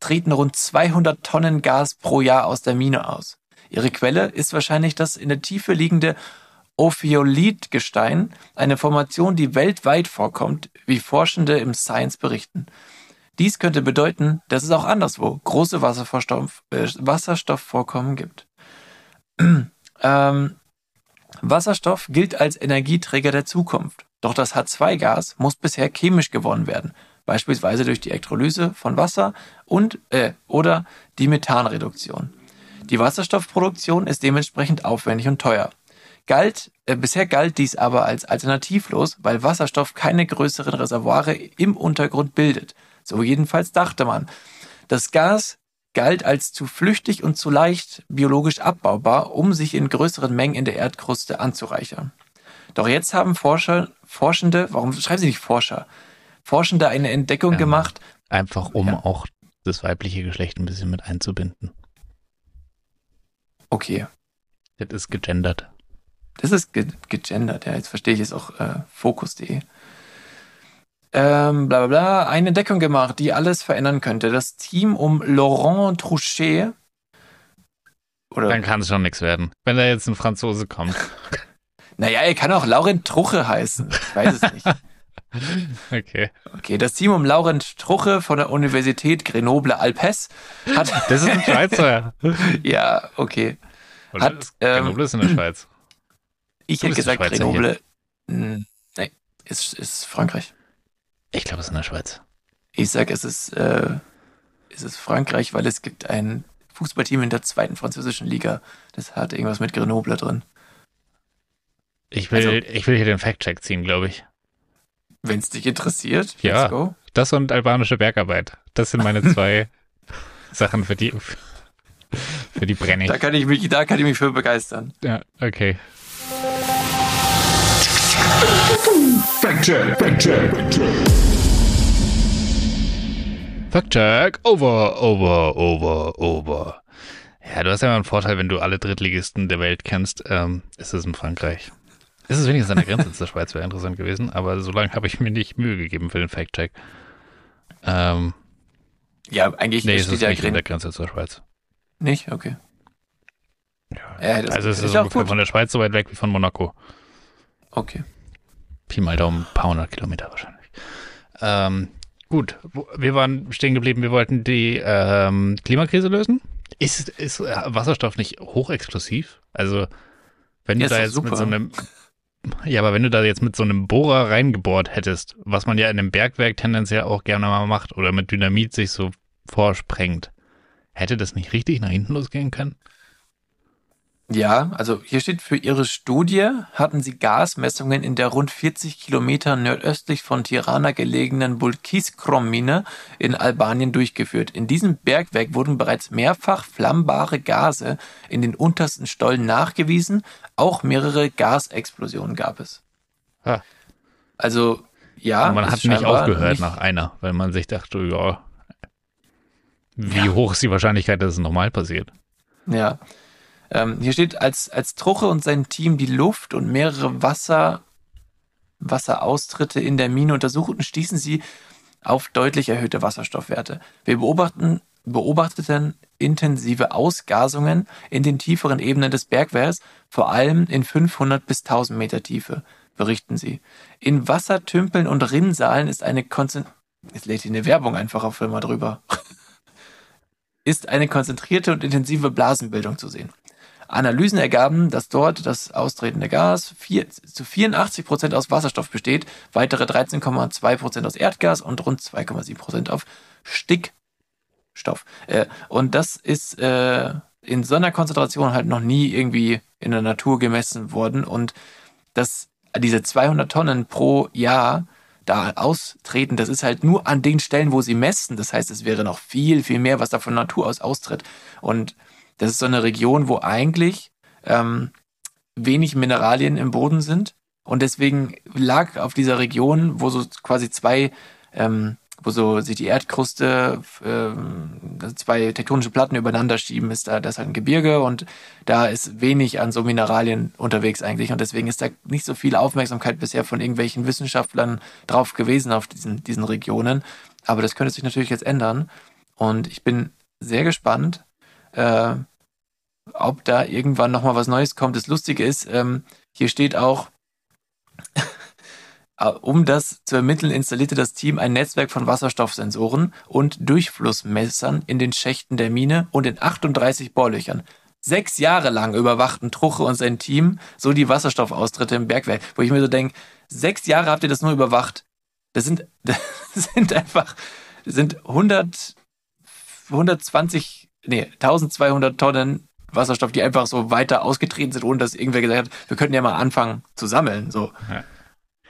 treten rund 200 Tonnen Gas pro Jahr aus der Mine aus. Ihre Quelle ist wahrscheinlich das in der Tiefe liegende Ophiolitgestein, eine Formation, die weltweit vorkommt, wie Forschende im Science berichten. Dies könnte bedeuten, dass es auch anderswo große Wasserstoff, äh, Wasserstoffvorkommen gibt. ähm, Wasserstoff gilt als Energieträger der Zukunft. Doch das H2-Gas muss bisher chemisch gewonnen werden, beispielsweise durch die Elektrolyse von Wasser und äh, oder die Methanreduktion. Die Wasserstoffproduktion ist dementsprechend aufwendig und teuer. Galt, äh, bisher galt dies aber als alternativlos, weil Wasserstoff keine größeren Reservoire im Untergrund bildet. So jedenfalls dachte man. Das Gas galt als zu flüchtig und zu leicht biologisch abbaubar, um sich in größeren Mengen in der Erdkruste anzureichern. Doch jetzt haben Forscher, Forschende, warum schreiben sie nicht Forscher? Forschende eine Entdeckung Ja. gemacht, Einfach um Ja. auch das weibliche Geschlecht ein bisschen mit einzubinden. okay, Das ist gegendert. Das ist ge gegendert, ja. Jetzt verstehe ich es auch äh, Fokus.de. Ähm, bla bla bla. Eine Entdeckung gemacht, die alles verändern könnte. Das Team um Laurent Trouchet. Oder, Dann kann es schon nichts werden. Wenn da jetzt ein Franzose kommt. naja, er kann auch Laurent Truche heißen. Ich weiß es nicht. Okay. Okay, das Team um Laurent Truche von der Universität Grenoble-Alpes hat. Das ist ein Schweizer. ja, okay. Oder Hat, ist- ähm, Grenoble ist in der Schweiz. Ich Du hätte gesagt, Grenoble. Hm, nee, ist, ist Frankreich. Ich glaube, es ist in der Schweiz. Ich sag, es ist, äh, es ist Frankreich, weil es gibt ein Fußballteam in der zweiten französischen Liga. Das hat irgendwas mit Grenoble drin. Ich will, Also- ich will hier den Fact-Check ziehen, glaube ich. Wenn es dich interessiert, Ja. let's go. Das und albanische Bergarbeit. Das sind meine zwei Sachen für die, für die brenne ich. Da kann ich mich, da kann ich mich für begeistern. Ja, okay. Fact-Check, Fact-Check, Fact-Check. Fact-Check. Over, over, over, over. Ja, du hast ja immer einen Vorteil, wenn du alle Drittligisten der Welt kennst. Ähm, ist es in Frankreich. Es ist wenigstens an der Grenze zur Schweiz, wäre interessant gewesen, aber so lange habe ich mir nicht Mühe gegeben für den Fact-Check. Ähm, Ja, eigentlich nee, es ist ja nicht an der Grenze zur Schweiz. nicht. Okay. Ja, Ja, das also es ist ist auch ungefähr gut. von der Schweiz so weit weg wie von Monaco. Okay. Pi mal Daumen, ein paar hundert Kilometer wahrscheinlich. Ähm, gut, wir waren stehen geblieben, wir wollten die ähm, Klimakrise lösen. Ist, ist äh, Wasserstoff nicht hochexklusiv? Also, wenn Ja, du da jetzt mit super. so einem. Ja, aber wenn du da jetzt mit so einem Bohrer reingebohrt hättest, was man ja in einem Bergwerk tendenziell auch gerne mal macht oder mit Dynamit sich so vorsprengt, hätte das nicht richtig nach hinten losgehen können? Ja, also hier steht, für ihre Studie hatten sie Gasmessungen in der rund 40 Kilometer nordöstlich von Tirana gelegenen Bulkiskrom-Mine in Albanien durchgeführt. In diesem Bergwerk wurden bereits mehrfach flammbare Gase in den untersten Stollen nachgewiesen. Auch mehrere Gasexplosionen gab es. Ah. Also, ja. Und man hat nicht aufgehört nicht- nach einer, weil man sich dachte, ja, wie hoch ist die Wahrscheinlichkeit, dass es nochmal passiert? Ja. Ähm, hier steht, als, als Truche und sein Team die Luft und mehrere Wasser, Wasseraustritte in der Mine untersuchten, stießen sie auf deutlich erhöhte Wasserstoffwerte. Wir beobachten, beobachteten intensive Ausgasungen in den tieferen Ebenen des Bergwerks, vor allem in 500 bis 1000 Meter Tiefe, berichten sie. In Wassertümpeln und Rinnsalen ist eine Konzent Jetzt lädt hier eine Werbung einfach auf Firma drüber. ist eine konzentrierte und intensive Blasenbildung zu sehen. Analysen ergaben, dass dort das austretende Gas vier, zu 84 Prozent aus Wasserstoff besteht, weitere 13,2 Prozent aus Erdgas und rund 2,7 Prozent auf Stickstoff. Äh, und das ist äh, in so einer Konzentration halt noch nie irgendwie in der Natur gemessen worden. Und das, diese 200 Tonnen pro Jahr da austreten, das ist halt nur an den Stellen, wo sie messen. Das heißt, es wäre noch viel, viel mehr, was da von Natur aus austritt. Und das ist so eine Region, wo eigentlich ähm, wenig Mineralien im Boden sind. Und deswegen lag auf dieser Region, wo so quasi zwei, ähm, wo so sich die Erdkruste, ähm, zwei tektonische Platten übereinander schieben, ist da, das halt ein Gebirge und da ist wenig an so Mineralien unterwegs eigentlich. Und deswegen ist da nicht so viel Aufmerksamkeit bisher von irgendwelchen Wissenschaftlern drauf gewesen auf diesen, diesen Regionen. Aber das könnte sich natürlich jetzt ändern. Und ich bin sehr gespannt, äh, ob da irgendwann nochmal was Neues kommt. Das Lustige ist, ähm, hier steht auch, äh, um das zu ermitteln, installierte das Team ein Netzwerk von Wasserstoffsensoren und Durchflussmessern in den Schächten der Mine und in 38 Bohrlöchern. Sechs Jahre lang überwachten Truche und sein Team so die Wasserstoffaustritte im Bergwerk, wo ich mir so denke, sechs Jahre habt ihr das nur überwacht. Das sind, das sind einfach, das sind 100, 120, nee, 1200 Tonnen Wasserstoff, die einfach so weiter ausgetreten sind, ohne dass irgendwer gesagt hat, wir könnten ja mal anfangen zu sammeln. So. Ja.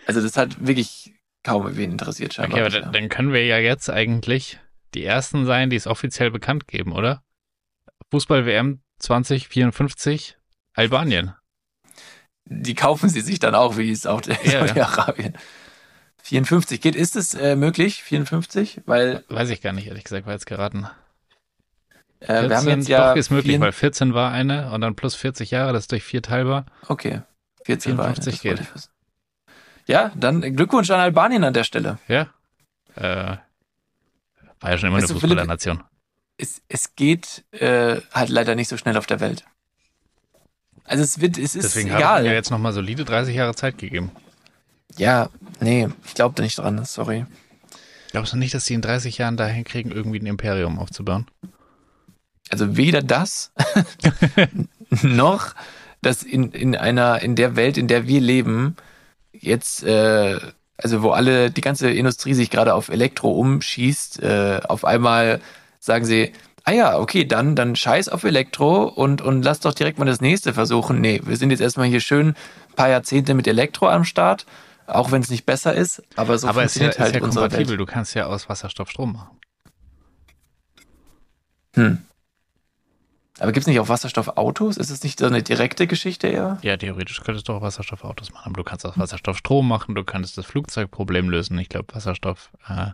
Also das hat wirklich kaum wen interessiert scheinbar. Okay, aber bisher. dann, können wir ja jetzt eigentlich die Ersten sein, die es offiziell bekannt geben, oder? Fußball-WM 2054, Albanien. die kaufen sie sich dann auch, wie es auch der Ja, ja. Saudi-Arabien. 54 geht, ist es äh, möglich? 54? Weil Weiß ich gar nicht, ehrlich gesagt, war jetzt geraten. Äh, wir haben jetzt ja. doch, ist möglich, weil 14 war eine und dann plus 40 Jahre, das ist durch vier teilbar. Okay, 14 war eine, 54 das wollte geht. Ja, dann Glückwunsch an Albanien an der Stelle. Ja. Äh, war ja schon immer Weißt eine Fußballernation. Es, es geht äh, halt leider nicht so schnell auf der Welt. Also es wird, es ist Deswegen egal. ich mir jetzt nochmal solide 30 Jahre Zeit gegeben. Ja, nee, ich glaube da nicht dran, sorry. Glaubst du nicht, dass die in 30 Jahren dahin kriegen, irgendwie ein Imperium aufzubauen? Also weder das noch, dass in, in einer, in der Welt, in der wir leben, jetzt, äh, also wo alle, die ganze Industrie sich gerade auf Elektro umschießt, äh, auf einmal sagen sie, ah ja, okay, dann, dann scheiß auf Elektro und, und lass doch direkt mal das nächste versuchen. Nee, wir sind jetzt erstmal hier schön ein paar Jahrzehnte mit Elektro am Start, auch wenn es nicht besser ist, aber so Aber es ist ja, funktioniert ist halt ja kompatibel. Welt. Du kannst ja aus Wasserstoff Strom machen. Hm. Aber gibt's nicht auch Wasserstoffautos? Ist es nicht so eine direkte Geschichte eher? Ja, theoretisch könntest du auch Wasserstoffautos machen. Aber du kannst aus Wasserstoff Strom machen. Du kannst das Flugzeugproblem lösen. Ich glaube, Wasserstoff äh,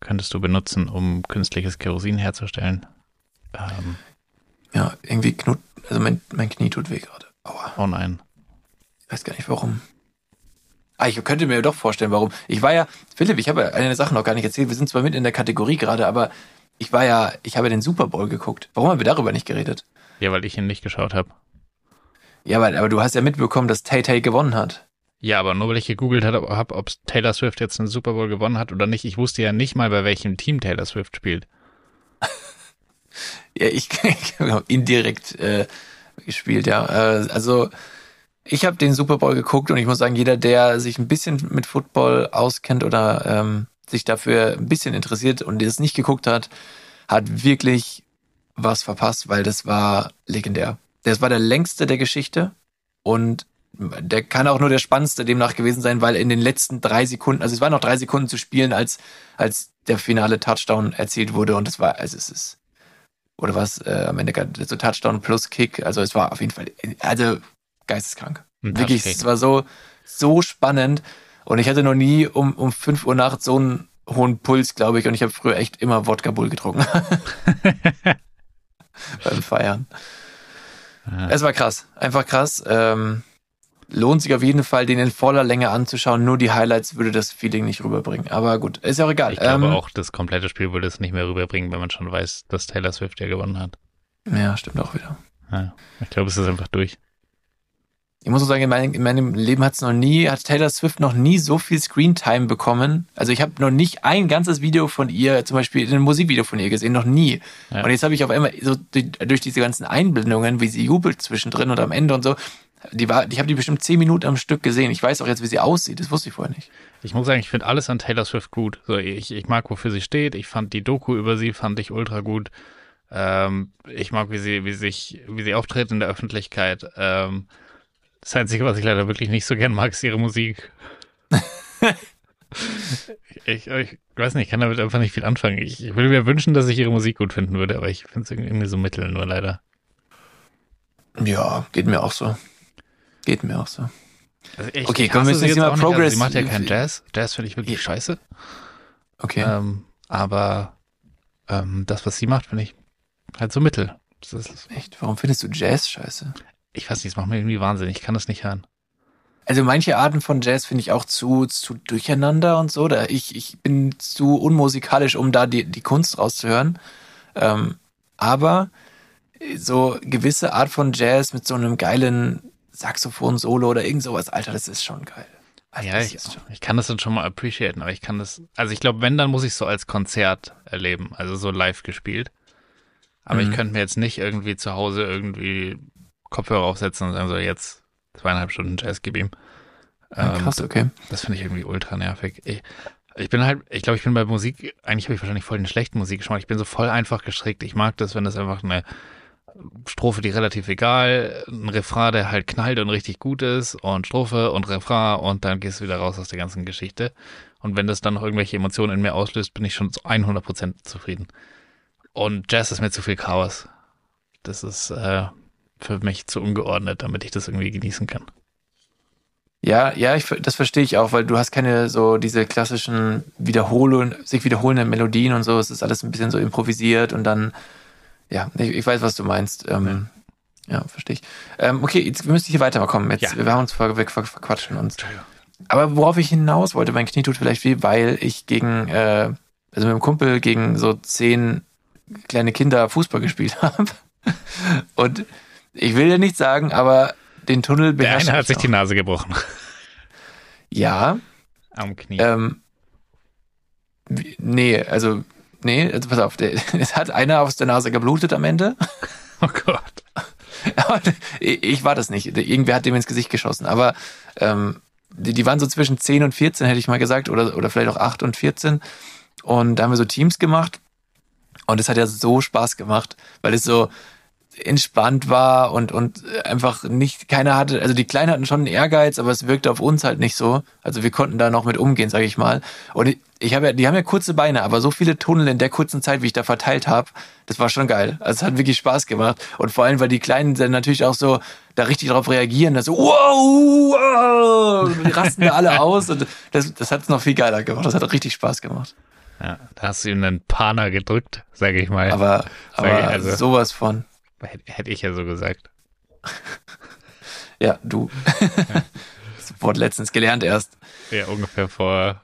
könntest du benutzen, um künstliches Kerosin herzustellen. Ähm, Ja, irgendwie knut, also mein, mein Knie tut weh gerade. Aua. oh nein. weiß gar nicht warum. Ah, ich könnte mir doch vorstellen, warum. Ich war ja, Philipp, ich habe eine Sache noch gar nicht erzählt. Wir sind zwar mit in der Kategorie gerade, aber ich war ja, ich habe den Super Bowl geguckt. Warum haben wir darüber nicht geredet? Ja, weil ich ihn nicht geschaut habe. Ja, aber, aber du hast ja mitbekommen, dass Tay Tay gewonnen hat. Ja, aber nur weil ich gegoogelt habe, ob Taylor Swift jetzt einen Super Bowl gewonnen hat oder nicht. Ich wusste ja nicht mal, bei welchem Team Taylor Swift spielt. ja, ich, ich habe indirekt äh, gespielt, ja. Äh, also ich habe den Super Bowl geguckt und ich muss sagen, jeder, der sich ein bisschen mit Football auskennt oder ähm, sich dafür ein bisschen interessiert und das nicht geguckt hat, hat wirklich was verpasst, weil das war legendär. Das war der längste der Geschichte und der kann auch nur der spannendste demnach gewesen sein, weil in den letzten drei Sekunden, also es waren noch drei Sekunden zu spielen, als, als der finale Touchdown erzielt wurde und es war, also es ist, oder was, äh, am Ende so Touchdown plus Kick, also es war auf jeden Fall, also geisteskrank. Wirklich, es war so, so spannend und ich hatte noch nie um, um fünf Uhr nachts so einen hohen Puls, glaube ich, und ich habe früher echt immer Wodka Bull getrunken. Beim Feiern. Ja. Es war krass, einfach krass. Ähm, lohnt sich auf jeden Fall, den in voller Länge anzuschauen. Nur die Highlights würde das Feeling nicht rüberbringen. Aber gut, ist ja auch egal. Ich glaube ähm, auch, das komplette Spiel würde es nicht mehr rüberbringen, wenn man schon weiß, dass Taylor Swift ja gewonnen hat. Ja, stimmt auch wieder. Ja, ich glaube, es ist einfach durch. Ich muss auch sagen, in meinem, in meinem Leben hat es noch nie, hat Taylor Swift noch nie so viel Screentime bekommen. Also ich habe noch nicht ein ganzes Video von ihr, zum Beispiel ein Musikvideo von ihr gesehen, noch nie. Ja. Und jetzt habe ich auf einmal so durch, durch diese ganzen Einblendungen, wie sie jubelt zwischendrin und am Ende und so, die war, ich habe die bestimmt zehn Minuten am Stück gesehen. Ich weiß auch jetzt, wie sie aussieht. Das wusste ich vorher nicht. Ich muss sagen, ich finde alles an Taylor Swift gut. So, ich, ich mag, wofür sie steht. Ich fand die Doku über sie, fand ich ultra gut. Ähm, ich mag, wie sie, wie sich, wie sie auftritt in der Öffentlichkeit. Ähm, das Einzige, was ich leider wirklich nicht so gern mag, ist ihre Musik. ich, ich, weiß nicht, ich kann damit einfach nicht viel anfangen. Ich, ich würde mir wünschen, dass ich ihre Musik gut finden würde, aber ich finde es irgendwie so mittel, nur leider. Ja, geht mir auch so. Geht mir auch so. Also ich, okay, kommen wir jetzt mal Progress. Also sie macht ja keinen Jazz. Jazz finde ich wirklich ja. scheiße. Okay. Ähm, aber ähm, das, was sie macht, finde ich halt so mittel. Echt? Warum findest du Jazz scheiße? Ich weiß nicht, es macht mir irgendwie wahnsinnig. Ich kann das nicht hören. Also manche Arten von Jazz finde ich auch zu, zu durcheinander und so. Da ich, ich bin zu unmusikalisch, um da die, die Kunst rauszuhören. Ähm, aber so gewisse Art von Jazz mit so einem geilen Saxophon-Solo oder irgend sowas, Alter, das ist schon geil. Also ja, ich, ich, kann das dann schon mal appreciaten, aber ich kann das, also ich glaube, wenn, dann muss ich so als Konzert erleben, also so live gespielt. Aber mhm. ich könnte mir jetzt nicht irgendwie zu Hause irgendwie Kopfhörer aufsetzen und sagen so, jetzt zweieinhalb Stunden Jazz gib ihm. Krass, ähm, okay. Das finde ich irgendwie ultra nervig. Ich, ich bin halt, ich glaube, ich bin bei Musik, eigentlich habe ich wahrscheinlich voll den schlechten Musikgeschmack. Ich bin so voll einfach gestrickt. Ich mag das, wenn das einfach eine Strophe, die relativ egal, ein Refrain, der halt knallt und richtig gut ist und Strophe und Refrain und dann gehst du wieder raus aus der ganzen Geschichte. Und wenn das dann noch irgendwelche Emotionen in mir auslöst, bin ich schon zu 100% zufrieden. Und Jazz ist mir zu viel Chaos. Das ist äh, für mich zu ungeordnet, damit ich das irgendwie genießen kann. Ja, ja, ich, das verstehe ich auch, weil du hast keine so diese klassischen Wiederholungen, sich wiederholenden Melodien und so. Es ist alles ein bisschen so improvisiert und dann ja, ich, ich, weiß, was du meinst. Ähm, ja, ja verstehe ich. Ähm, okay, jetzt wir müssen hier weiterkommen. Jetzt, ja. Wir haben uns ver, ver, verquatschen uns. Aber worauf ich hinaus wollte, mein Knie tut vielleicht weh, weil ich gegen, äh, also mit dem Kumpel gegen so zehn kleine Kinder Fußball gespielt habe. Und ich will ja nicht sagen, aber den Tunnel beherrscht. Der eine hat sich auch. die Nase gebrochen. Ja. Am Knie. Ähm, nee, also Nee, also pass auf, der, es hat einer aus der Nase geblutet am Ende. Oh Gott. ich war das nicht. Irgendwer hat dem ins Gesicht geschossen. Aber ähm, die, die waren so zwischen 10 und 14, hätte ich mal gesagt, oder, oder vielleicht auch 8 und 14. Und da haben wir so Teams gemacht. Und es hat ja so Spaß gemacht, weil es so, entspannt war und, und einfach nicht, keiner hatte, also die Kleinen hatten schon einen Ehrgeiz, aber es wirkte auf uns halt nicht so. Also wir konnten da noch mit umgehen, sage ich mal. Und ich, ich habe ja, die haben ja kurze Beine, aber so viele Tunnel in der kurzen Zeit, wie ich da verteilt habe, das war schon geil. Also es hat wirklich Spaß gemacht. Und vor allem, weil die Kleinen dann natürlich auch so da richtig drauf reagieren, dass so, wow, wow, die rasten da alle aus. Und das, das hat es noch viel geiler gemacht. Das hat richtig Spaß gemacht. Ja, da hast du ihm einen Pana gedrückt, sage ich mal. Aber, aber also. sowas von. Hätte ich ja so gesagt. Ja, du. das Wort letztens gelernt erst. Ja, ungefähr vor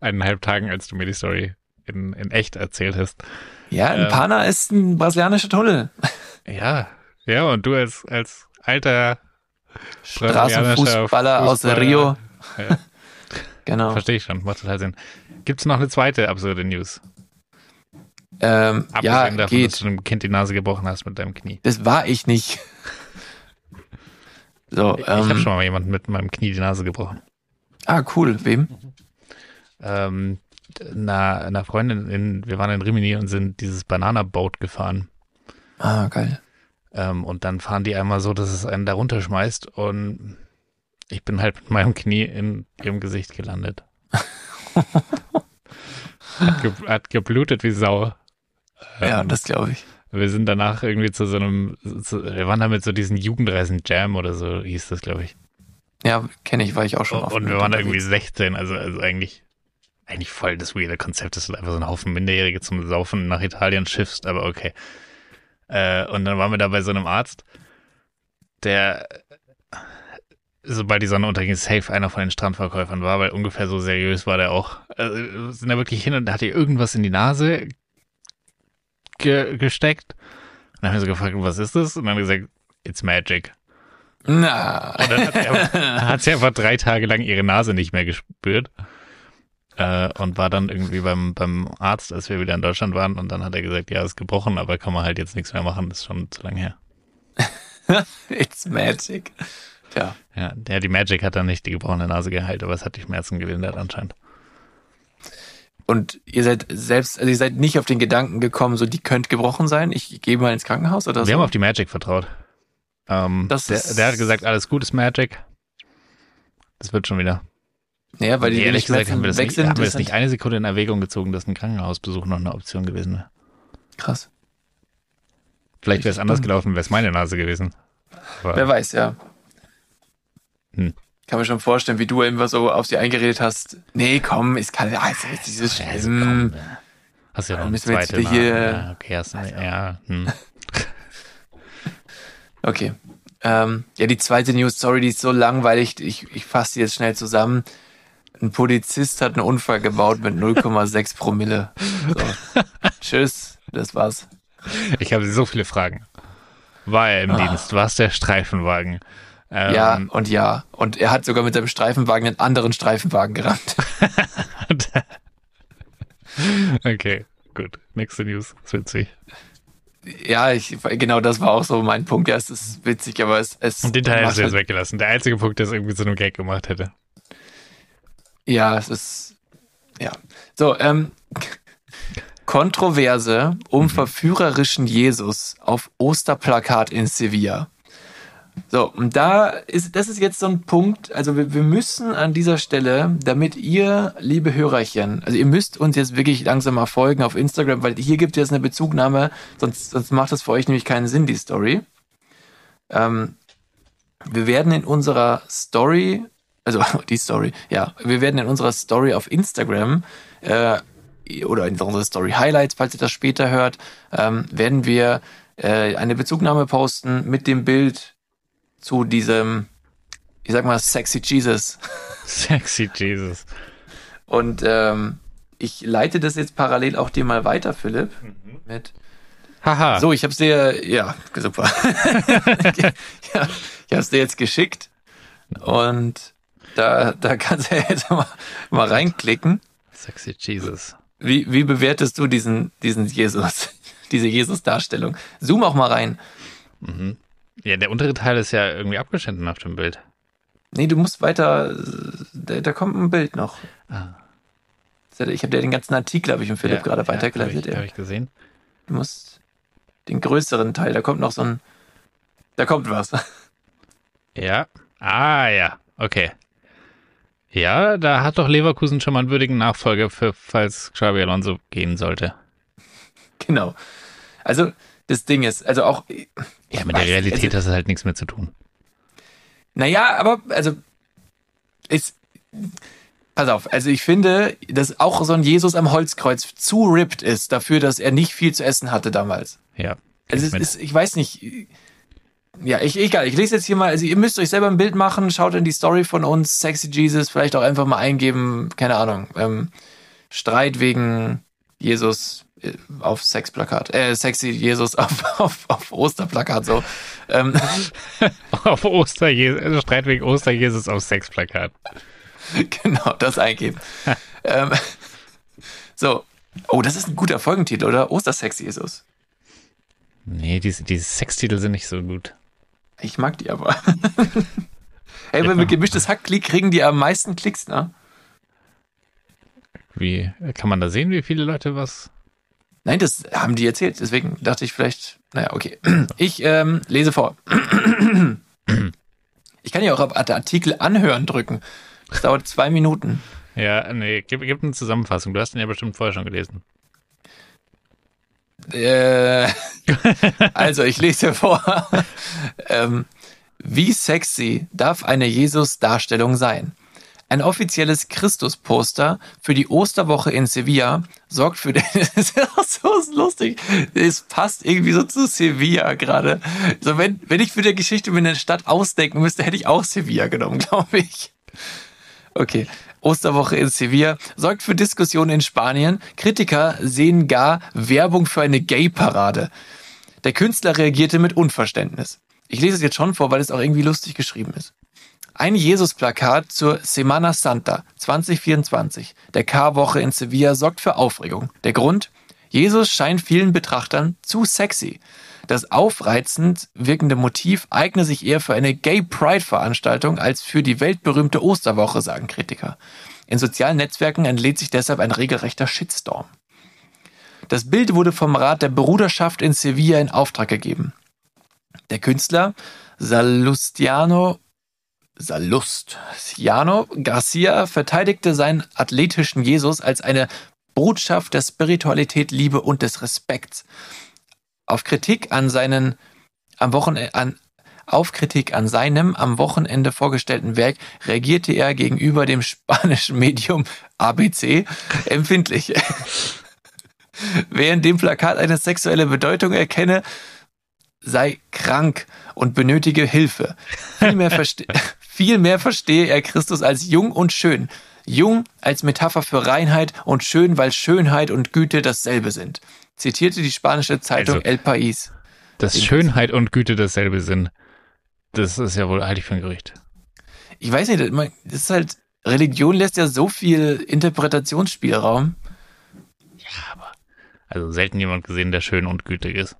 eineinhalb Tagen, als du mir die Story in, in echt erzählt hast. Ja, ein Ähm. Pana ist ein brasilianischer Tunnel. Ja, ja, und du als, als alter Straßenfußballer aus Fußballer- Rio. Ja, Genau. verstehe ich schon, macht total Sinn. Gibt es noch eine zweite absurde News? Ähm, ja, Abgesehen davon, dass geht. du dem Kind die Nase gebrochen hast mit deinem Knie. Das war ich nicht. So, Ich habe ähm, schon mal jemanden mit meinem Knie die Nase gebrochen. ah, cool. Wem? Ähm, einer, einer Freundin, in, wir waren in Rimini und sind dieses Banana-Boat gefahren. Ah, geil. Ähm, und dann fahren die einmal so, dass es einen da runterschmeißt und ich bin halt mit meinem Knie in ihrem Gesicht gelandet. hat, ge hat geblutet wie Sau. Ja, Ähm, das glaube ich. Wir sind danach irgendwie zu so einem, zu, wir waren da mit so diesen Jugendreisen Jam oder so hieß das, glaube ich. Ja, kenne ich, war ich auch schon oft Und wir waren da irgendwie 16, also, also eigentlich, eigentlich voll das weirde Konzept, dass du einfach so einen Haufen Minderjährige zum Saufen nach Italien schiffst, aber okay. Äh, und dann waren wir da bei so einem Arzt, der, sobald die Sonne unterging, safe einer von den Strandverkäufern war, weil ungefähr so seriös war der auch. Also, sind da wirklich hin und da hat ihr irgendwas in die Nase ge gesteckt. Und dann haben wir so gefragt, was ist das? Und dann haben wir gesagt, it's magic. Na, Und dann hat sie, einfach, dann hat sie einfach drei Tage lang ihre Nase nicht mehr gespürt. Äh, und war dann irgendwie beim, beim Arzt, als wir wieder in Deutschland waren. Und dann hat er gesagt, ja, ist gebrochen, aber kann man halt jetzt nichts mehr machen. Das ist schon zu lange her. it's magic. Tja, Ja, der, die Magic hat dann nicht die gebrochene Nase geheilt, aber es hat die Schmerzen gelindert anscheinend. Und ihr seid selbst, also ihr seid nicht auf den Gedanken gekommen, so die könnte gebrochen sein. Ich gehe mal ins Krankenhaus oder Wir so. haben auf die Magic vertraut. Ähm, Das der, der hat gesagt, alles gut ist Magic. Das wird schon wieder. ja, weil die ehrlich gesagt haben wir das, nicht, sind. haben wir das nicht eine Sekunde in Erwägung gezogen, dass ein Krankenhausbesuch noch eine Option gewesen wäre. krass. Vielleicht wäre es anders dumm. gelaufen, wäre es meine Nase gewesen. Aber Wer weiß, ja. Hm. Kann mir schon vorstellen, wie du immer so auf sie eingeredet hast. Nee, komm, ist kann, ah, ist jetzt dieses also ja. Hast ja noch Dann eine müssen wir jetzt zweite hier-. Ja, okay, hast du, ja, hm. Okay. Ähm, ja, die zweite News Story, die ist so langweilig. Ich, ich fasse die jetzt schnell zusammen. Ein Polizist hat einen Unfall gebaut mit 0,6 Promille. So. Tschüss, das war's. Ich habe so viele Fragen. War er im Ah. Dienst? War es der Streifenwagen? Ähm, Ja und ja. Und er hat sogar mit seinem Streifenwagen einen anderen Streifenwagen gerammt. okay, gut. Nächste News. Ist witzig. ja, ich, genau das war auch so mein Punkt. Ja, es ist witzig, aber es, es Und den Teil hast du jetzt halt- weggelassen. Der einzige Punkt, der es irgendwie zu einem Gag gemacht hätte. Ja, es ist. Ja. So, ähm. Kontroverse um verführerischen Jesus auf Osterplakat in Sevilla. So, und da ist, das ist jetzt so ein Punkt, also wir, wir müssen an dieser Stelle, damit ihr, liebe Hörerchen, also ihr müsst uns jetzt wirklich langsam mal folgen auf Instagram, weil hier gibt es eine Bezugnahme, sonst, sonst macht das für euch nämlich keinen Sinn, die Story. Ähm, wir werden in unserer Story, also die Story, ja, wir werden in unserer Story auf Instagram äh, oder in unserer Story Highlights, falls ihr das später hört, ähm, werden wir äh, eine Bezugnahme posten mit dem Bild zu diesem, ich sag mal, sexy Jesus. Sexy Jesus. Und ähm, ich leite das jetzt parallel auch dir mal weiter, Philipp. Mit Haha. so, ich hab's dir, ja, super. ja, ich hab's dir jetzt geschickt. Und da, da kannst du jetzt mal, mal reinklicken. Sexy Jesus. Wie, wie bewertest du diesen, diesen Jesus, diese Jesus-Darstellung? Zoom auch mal rein. Mhm. Ja, der untere Teil ist ja irgendwie abgeschnitten auf dem Bild. Nee, du musst weiter, da, da kommt ein Bild noch. Ah. Ich habe dir den ganzen Artikel, habe ich dem Philipp Ja, gerade ja, weitergeleitet. Habe ich, ja. hab ich gesehen. Du musst den größeren Teil, da kommt noch so ein, da kommt was. Ja. Ah, ja. Okay. Ja, da hat doch Leverkusen schon mal einen würdigen Nachfolger für, falls Xabi Alonso gehen sollte. genau. Also, das Ding ist, also auch. Ja, mit der Realität also, hat es halt nichts mehr zu tun. Naja, aber, also, ist, pass auf, also ich finde, dass auch so ein Jesus am Holzkreuz zu ripped ist dafür, dass er nicht viel zu essen hatte damals. Ja. Also es mit. ist, ich weiß nicht, ja, ich, egal, ich lese jetzt hier mal, also ihr müsst euch selber ein Bild machen, schaut in die Story von uns, Sexy Jesus, vielleicht auch einfach mal eingeben, keine Ahnung, ähm, Streit wegen Jesus auf Sexplakat, äh, Sexy Jesus auf, auf, auf Osterplakat, so. Ähm, auf Osterjesus, also Streit wegen Osterjesus auf Sexplakat. genau, das eingeben. ähm, so. Oh, das ist ein guter Folgentitel, oder? Ostersex Jesus. Nee, diese, diese Sextitel sind nicht so gut. Ich mag die aber. hey, wenn wir gemischtes Hack kriegen die am meisten Klicks, ne? Wie, kann man da sehen, wie viele Leute was? Nein, das haben die erzählt. Deswegen dachte ich vielleicht, naja, okay. Ich ähm, lese vor. Ich kann ja auch auf Artikel anhören drücken. Das dauert zwei Minuten. Ja, nee, gib, gib eine Zusammenfassung. Du hast den ja bestimmt vorher schon gelesen. Äh, also, ich lese vor. ähm, wie sexy darf eine Jesus-Darstellung sein? Ein offizielles Christus-Poster für die Osterwoche in Sevilla sorgt für den. das ist so lustig. Es passt irgendwie so zu Sevilla gerade. So, wenn, wenn ich für die Geschichte mir eine Stadt ausdenken müsste, hätte ich auch Sevilla genommen, glaube ich. Okay. Osterwoche in Sevilla sorgt für Diskussionen in Spanien. Kritiker sehen gar Werbung für eine Gay-Parade. Der Künstler reagierte mit Unverständnis. Ich lese es jetzt schon vor, weil es auch irgendwie lustig geschrieben ist. Ein Jesus-Plakat zur Semana Santa 2024 der K-Woche in Sevilla sorgt für Aufregung. Der Grund? Jesus scheint vielen Betrachtern zu sexy. Das aufreizend wirkende Motiv eigne sich eher für eine Gay Pride Veranstaltung als für die weltberühmte Osterwoche, sagen Kritiker. In sozialen Netzwerken entlädt sich deshalb ein regelrechter Shitstorm. Das Bild wurde vom Rat der Bruderschaft in Sevilla in Auftrag gegeben. Der Künstler Salustiano Salustiano Garcia verteidigte seinen athletischen Jesus als eine Botschaft der Spiritualität, Liebe und des Respekts. Auf Kritik an seinen am Wochenende an auf Kritik an seinem am Wochenende vorgestellten Werk reagierte er gegenüber dem spanischen Medium ABC empfindlich. Wer in dem Plakat eine sexuelle Bedeutung erkenne, sei krank und benötige Hilfe. Vielmehr, verste vielmehr verstehe er Christus als jung und schön. Jung als Metapher für Reinheit und schön, weil Schönheit und Güte dasselbe sind zitierte die spanische Zeitung also, El País. Dass Schönheit und Güte dasselbe sind, das ist ja wohl eigentlich für ein Gerücht. Ich weiß nicht, das ist halt, Religion lässt ja so viel Interpretationsspielraum. Ja, aber also selten jemand gesehen, der schön und gütig ist.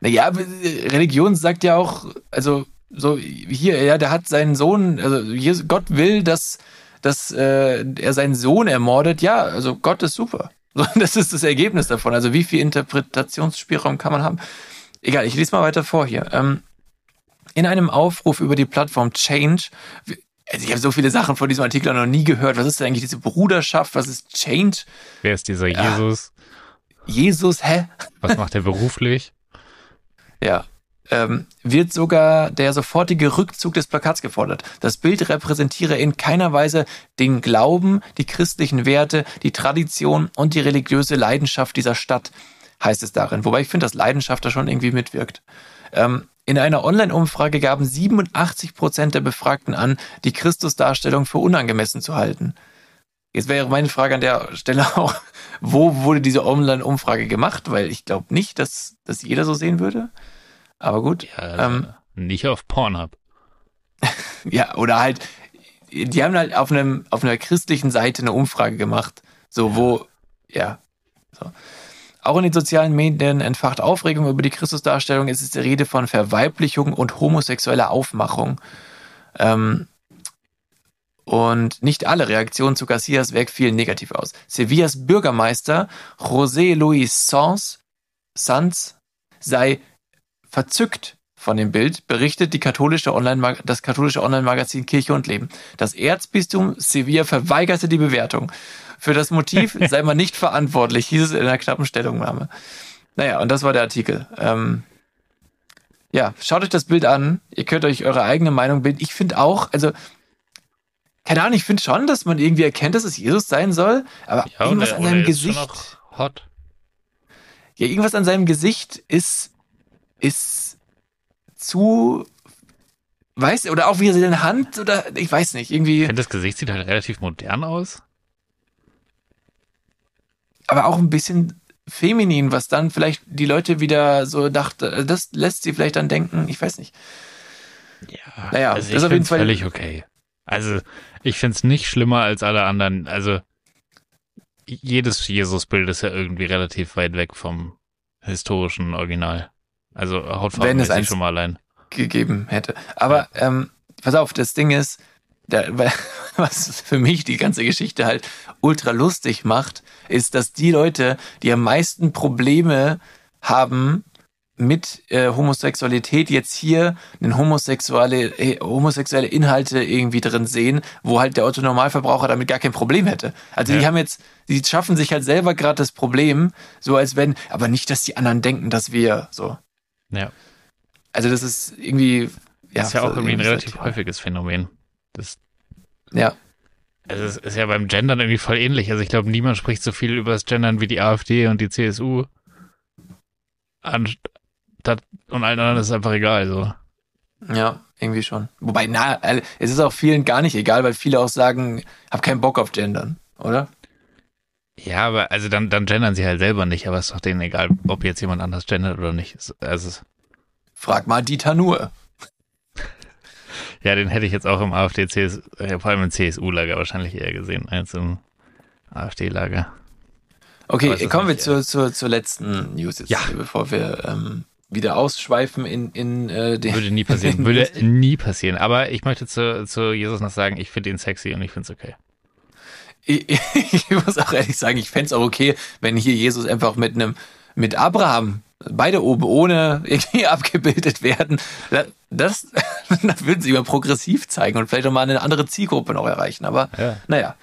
Naja, Religion sagt ja auch, also so hier, ja, der hat seinen Sohn, also Gott will, dass, dass äh, er seinen Sohn ermordet. Ja, also Gott ist super. Das ist das Ergebnis davon. Also wie viel Interpretationsspielraum kann man haben? Egal, ich lese mal weiter vor hier. Ähm, in einem Aufruf über die Plattform Change, also ich habe so viele Sachen von diesem Artikel noch nie gehört. Was ist denn eigentlich diese Bruderschaft? Was ist Change? Wer ist dieser Jesus? Jesus, hä? Was macht er beruflich? ja, ähm, wird sogar der sofortige Rückzug des Plakats gefordert. Das Bild repräsentiere in keiner Weise den Glauben, die christlichen Werte, die Tradition und die religiöse Leidenschaft dieser Stadt, heißt es darin. Wobei ich finde, dass Leidenschaft da schon irgendwie mitwirkt. Ähm, in einer Online-Umfrage gaben 87 Prozent der Befragten an, die Christusdarstellung für unangemessen zu halten. Jetzt wäre meine Frage an der Stelle auch, wo wurde diese Online-Umfrage gemacht? Weil ich glaube nicht, dass das jeder so sehen würde. Aber gut. Ja, ähm, nicht auf Pornhub. ja, oder halt, die haben halt auf einem, auf einer christlichen Seite eine Umfrage gemacht. So, wo, ja. So. Auch in den sozialen Medien entfacht Aufregung über die Christusdarstellung. Es ist die Rede von Verweiblichung und homosexueller Aufmachung. Ähm, und nicht alle Reaktionen zu Garcias Werk fielen negativ aus. Sevillas Bürgermeister José Luis Sanz, Sanz sei Verzückt von dem Bild berichtet die katholische Online das katholische Online-Magazin Kirche und Leben. Das Erzbistum Sevilla verweigerte die Bewertung. Für das Motiv sei man nicht verantwortlich, hieß es in einer knappen Stellungnahme. Naja, und das war der Artikel. Ähm, ja, schaut euch das Bild an. Ihr könnt euch eure eigene Meinung bilden. Ich finde auch, also, keine Ahnung, ich finde schon, dass man irgendwie erkennt, dass es Jesus sein soll, aber ja, irgendwas der, an seinem Gesicht. hot. Ja, irgendwas an seinem Gesicht ist ist zu, weiß, oder auch wie seine Hand, oder ich weiß nicht, Ich irgendwie, finde, das Gesicht sieht halt relativ modern aus. aber auch ein bisschen feminin, was dann vielleicht die Leute wieder so dachte, das lässt sie vielleicht dann denken, ich weiß nicht. Ja, Naja, also das ich ist auf jeden finde Fall- völlig okay. Also ich finde es nicht schlimmer als alle anderen. Also jedes Jesusbild ist ja irgendwie relativ weit weg vom historischen Original. Also Wenn es Hautfarbe eins- schon mal allein. gegeben hätte. Aber ähm, pass auf, das Ding ist, da, was für mich die ganze Geschichte halt ultra lustig macht, ist, dass die Leute, die am meisten Probleme haben mit äh, Homosexualität, jetzt hier einen homosexuelle, äh, homosexuelle Inhalte irgendwie drin sehen, wo halt der Otto-Normalverbraucher damit gar kein Problem hätte. Also die Ja. haben jetzt, die schaffen sich halt selber gerade das Problem, so als wenn, aber nicht, dass die anderen denken, dass wir so. Ja. Also das ist irgendwie Das ist ja auch irgendwie ein relativ häufiges Phänomen. Das, Ja, also es ist ja beim Gendern irgendwie voll ähnlich. Also ich glaube, niemand spricht so viel über das Gendern wie die AfD und die CSU. Anstatt, und allen anderen ist es einfach egal. So. ja, irgendwie schon. Wobei, na, äh, es ist auch vielen gar nicht egal, weil viele auch sagen, hab keinen Bock auf Gendern, oder? Ja, aber also dann, dann gendern sie halt selber nicht, aber es ist doch denen egal, ob jetzt jemand anders gendert oder nicht. Also Frag mal Dieter Nuhr. ja, den hätte ich jetzt auch im AfD, CS, äh, vor allem im CSU-Lager wahrscheinlich eher gesehen als im AfD-Lager. Okay, kommen wir zur, zur, zur letzten News jetzt, Ja. bevor wir ähm, wieder ausschweifen in, in äh, den. Würde nie passieren. Würde nie passieren. Aber ich möchte zu, zu Jesus noch sagen, ich finde ihn sexy und ich finde es okay. Ich, ich muss auch ehrlich sagen, ich fänd's auch okay, wenn hier Jesus einfach mit einem, mit Abraham, beide oben ohne irgendwie abgebildet werden. Da- Das, das würden sie mal progressiv zeigen und vielleicht auch mal eine andere Zielgruppe noch erreichen. Aber Ja. naja,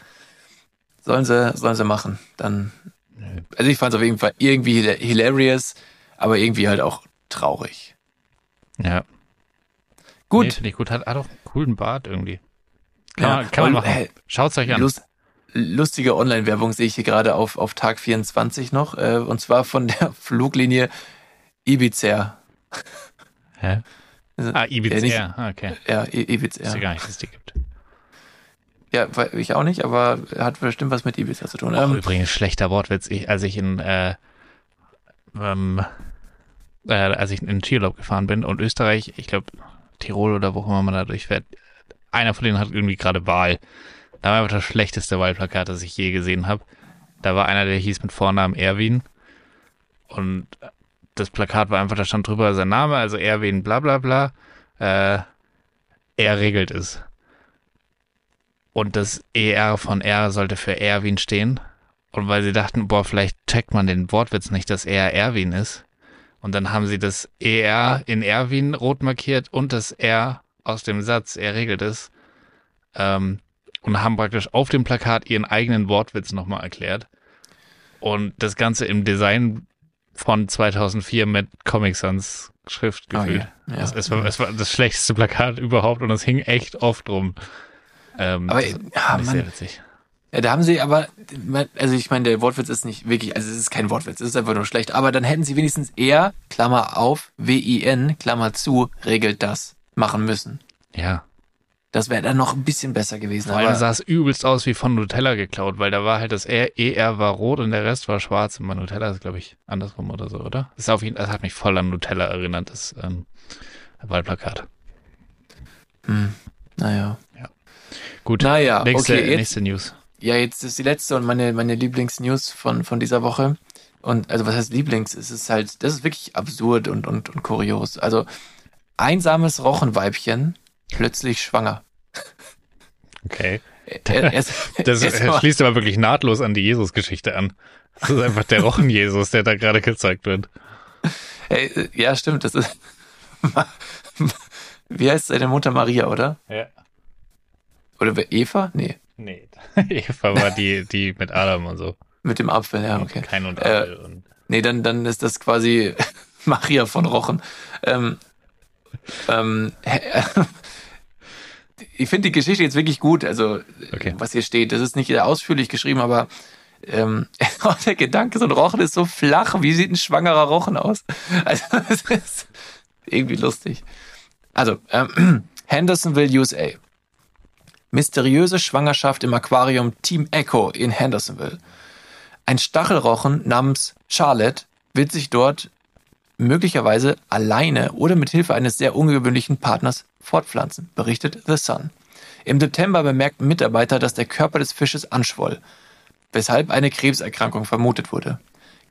sollen sie, sollen sie machen. Dann, also ich fand's auf jeden Fall irgendwie hila- hilarious, aber irgendwie halt auch traurig. Ja. Gut. Nee, ich gut. Hat, hat auch einen coolen Bart irgendwie. Kann, Ja, man, kann man machen. hey, Schaut's euch an. Lust, lustige Online-Werbung sehe ich hier gerade auf, auf Tag 24 noch, äh, und zwar von der Fluglinie Ibiza. Hä? Also, Ah, Ibiza ja. Ah, okay. Ja, Ibiza. Wusste gar nicht, dass es die gibt. Ja, ich auch nicht, aber hat bestimmt was mit Ibiza zu tun. Oh, Ähm, übrigens, schlechter Wortwitz. Ich, als ich in, äh, ähm, äh, als ich in Skiurlaub gefahren bin und Österreich, ich glaube, Tirol oder wo auch immer man da durchfährt, einer von denen hat irgendwie gerade Wahl. Da war einfach das schlechteste Wahlplakat, das ich je gesehen habe. Da war einer, der hieß mit Vornamen Erwin. Und das Plakat war einfach, da stand drüber sein Name, also Erwin bla bla bla. Äh, er regelt es. Und das ER von R sollte für Erwin stehen. Und weil sie dachten, boah, vielleicht checkt man den Wortwitz nicht, dass er Erwin ist. Und dann haben sie das ER in Erwin rot markiert und das R aus dem Satz, er regelt es. Ähm, und haben praktisch auf dem Plakat ihren eigenen Wortwitz nochmal erklärt. Und das Ganze im Design von 2004 mit Comic Sans Schrift Oh je, gefüllt. ja. es, es, war, es war das schlechteste Plakat überhaupt und es hing echt oft rum. Ähm, Aber, das ja, Mann. sehr witzig. ja, da haben sie aber, also ich meine, der Wortwitz ist nicht wirklich, also es ist kein Wortwitz, es ist einfach nur schlecht, aber dann hätten sie wenigstens er, Klammer auf, W-I-N, Klammer zu, regelt das, machen müssen. Ja. Das wäre dann noch ein bisschen besser gewesen. Vor allem Aber, sah es übelst aus wie von Nutella geklaut, weil da war halt das R, ER war rot und der Rest war schwarz und bei Nutella ist, glaube ich, andersrum oder so, oder? Das, ist auf jeden, das hat mich voll an Nutella erinnert, das ähm, Wahlplakat. hm, naja. Gut, Naja, nächste, okay, jetzt, nächste News. Ja, jetzt ist die letzte und meine, meine Lieblingsnews von, von dieser Woche. Und also was heißt Lieblings? Es ist halt, das ist wirklich absurd und, und, und kurios. Also einsames Rochenweibchen, plötzlich schwanger. Okay. Er, erst, Das erst äh, mal- schließt aber wirklich nahtlos an die Jesus-Geschichte an. Das ist einfach der Rochen-Jesus, der da gerade gezeigt wird. Ey, äh, ja, stimmt, das ist. Wie heißt seine Mutter Maria, oder? Ja. Oder Eva? Nee, Nee. Eva war die, die mit Adam und so. mit dem Apfel, ja, okay. Kein und Äh, Abel und Nee, dann, dann ist das quasi Maria von Rochen. Ähm, ähm, ich finde die Geschichte jetzt wirklich gut, also Okay. was hier steht. Das ist nicht ausführlich geschrieben, aber ähm, auch der Gedanke, so ein Rochen ist so flach. Wie sieht ein schwangerer Rochen aus? Also es ist irgendwie lustig. Also, ähm, Hendersonville, USA. Mysteriöse Schwangerschaft im Aquarium Team Echo in Hendersonville. Ein Stachelrochen namens Charlotte wird sich dort möglicherweise alleine oder mit Hilfe eines sehr ungewöhnlichen Partners fortpflanzen, berichtet The Sun. Im September bemerkten Mitarbeiter, dass der Körper des Fisches anschwoll, weshalb eine Krebserkrankung vermutet wurde.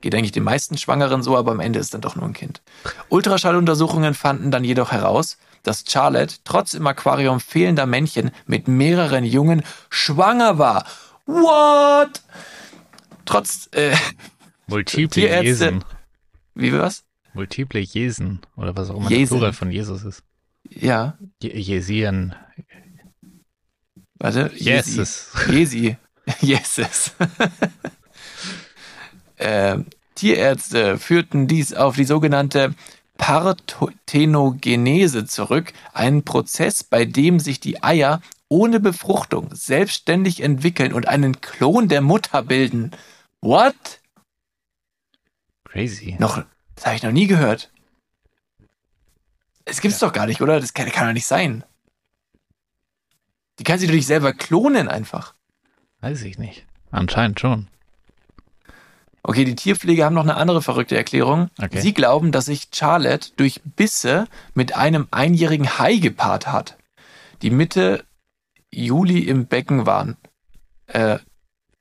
Geht eigentlich den meisten Schwangeren so, aber am Ende ist dann doch nur ein Kind. Ultraschalluntersuchungen fanden dann jedoch heraus, dass Charlotte trotz im Aquarium fehlender Männchen mit mehreren Jungen schwanger war. What? Trotz äh, Multiple Tierärzte- wie was? Multiple Jesen. Oder was auch immer Jesen. der Plural von Jesus ist. Ja, Je Jesien. warte. Jesus. Jesi. Jesus. ähm, Tierärzte führten dies auf die sogenannte Parthenogenese zurück, einen Prozess, bei dem sich die Eier ohne Befruchtung selbstständig entwickeln und einen Klon der Mutter bilden. What? Crazy. Noch, das habe ich noch nie gehört. Es gibt's doch gar nicht, oder? Das kann, kann doch nicht sein. Die kann sich doch nicht selber klonen einfach. Weiß ich nicht. Anscheinend schon. Okay, die Tierpfleger haben noch eine andere verrückte Erklärung. Okay. Sie glauben, dass sich Charlotte durch Bisse mit einem einjährigen Hai gepaart hat, die Mitte Juli im Becken waren. Äh,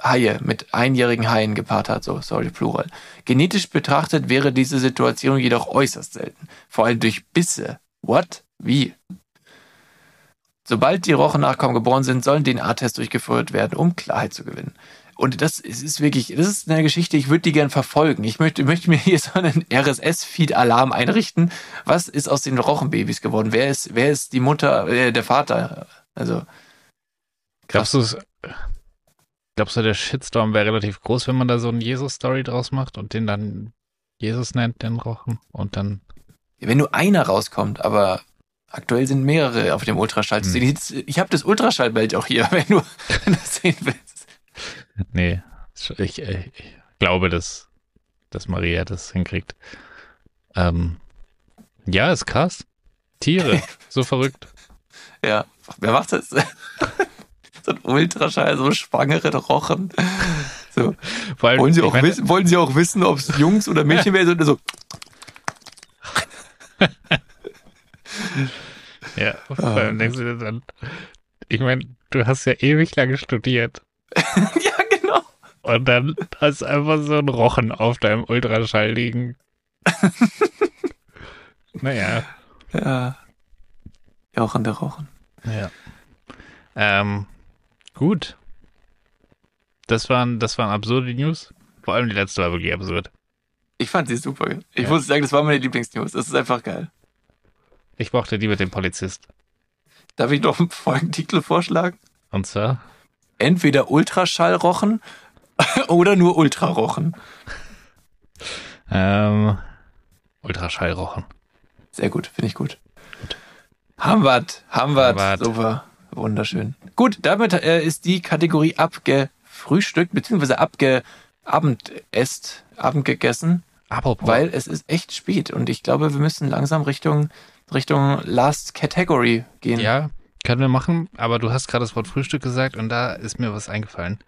Haie mit einjährigen Haien gepaart hat, so, sorry, Plural. Genetisch betrachtet wäre diese Situation jedoch äußerst selten. Vor allem durch Bisse. What? Wie? Sobald die Rochennachkommen geboren sind, sollen DNA-Tests durchgeführt werden, um Klarheit zu gewinnen. Und das ist wirklich, das ist eine Geschichte, ich würde die gern verfolgen. Ich möchte, möchte mir hier so einen RSS-Feed-Alarm einrichten. Was ist aus den Rochenbabys geworden? Wer ist, wer ist die Mutter, äh, der Vater? Also, Glaubst du, glaubst du, der Shitstorm wäre relativ groß, wenn man da so eine Jesus-Story draus macht und den dann Jesus nennt, den Rochen? Und dann, wenn nur einer rauskommt, aber aktuell sind mehrere auf dem Ultraschall. zu Hm. sehen. Ich habe das Ultraschallbild auch hier, wenn du, das sehen willst. nee, ich, ich, ich glaube, dass, dass Maria das hinkriegt. Ähm, ja, ist krass. Tiere, so verrückt. Ja, wer macht das? ein Ultraschall, so schwangere Rochen. So. Allem, Wollen Sie auch meine, wissen, wollen Sie auch wissen, ob es Jungs oder Mädchen wäre? So, Ja, vor allem denkst du dir dann, ich meine, du hast ja ewig lange studiert ja, genau. und dann hast du einfach so einen Rochen auf deinem Ultraschall liegen. naja, Ja. Jochen der Rochen. ja. Ähm, gut. Das waren, das waren absurde News. Vor allem die letzte war wirklich absurd. Ich fand sie super. Ich Ja. muss sagen, das war meine Lieblingsnews. Das ist einfach geil. Ich mochte die mit dem Polizist. Darf ich noch einen Folgentitel vorschlagen? Und zwar, Entweder Ultraschallrochen oder nur Ultrarochen. ähm, Ultraschallrochen. Sehr gut, finde ich gut. Wir's. Haben wir's. Super, wunderschön. Gut, damit äh, ist die Kategorie abgefrühstückt, beziehungsweise abge Abendesst, Abendgegessen, Apropos, weil es ist echt spät und ich glaube, wir müssen langsam Richtung, Richtung Last Category gehen. Ja, können wir machen, aber du hast gerade das Wort Frühstück gesagt und da ist mir was eingefallen.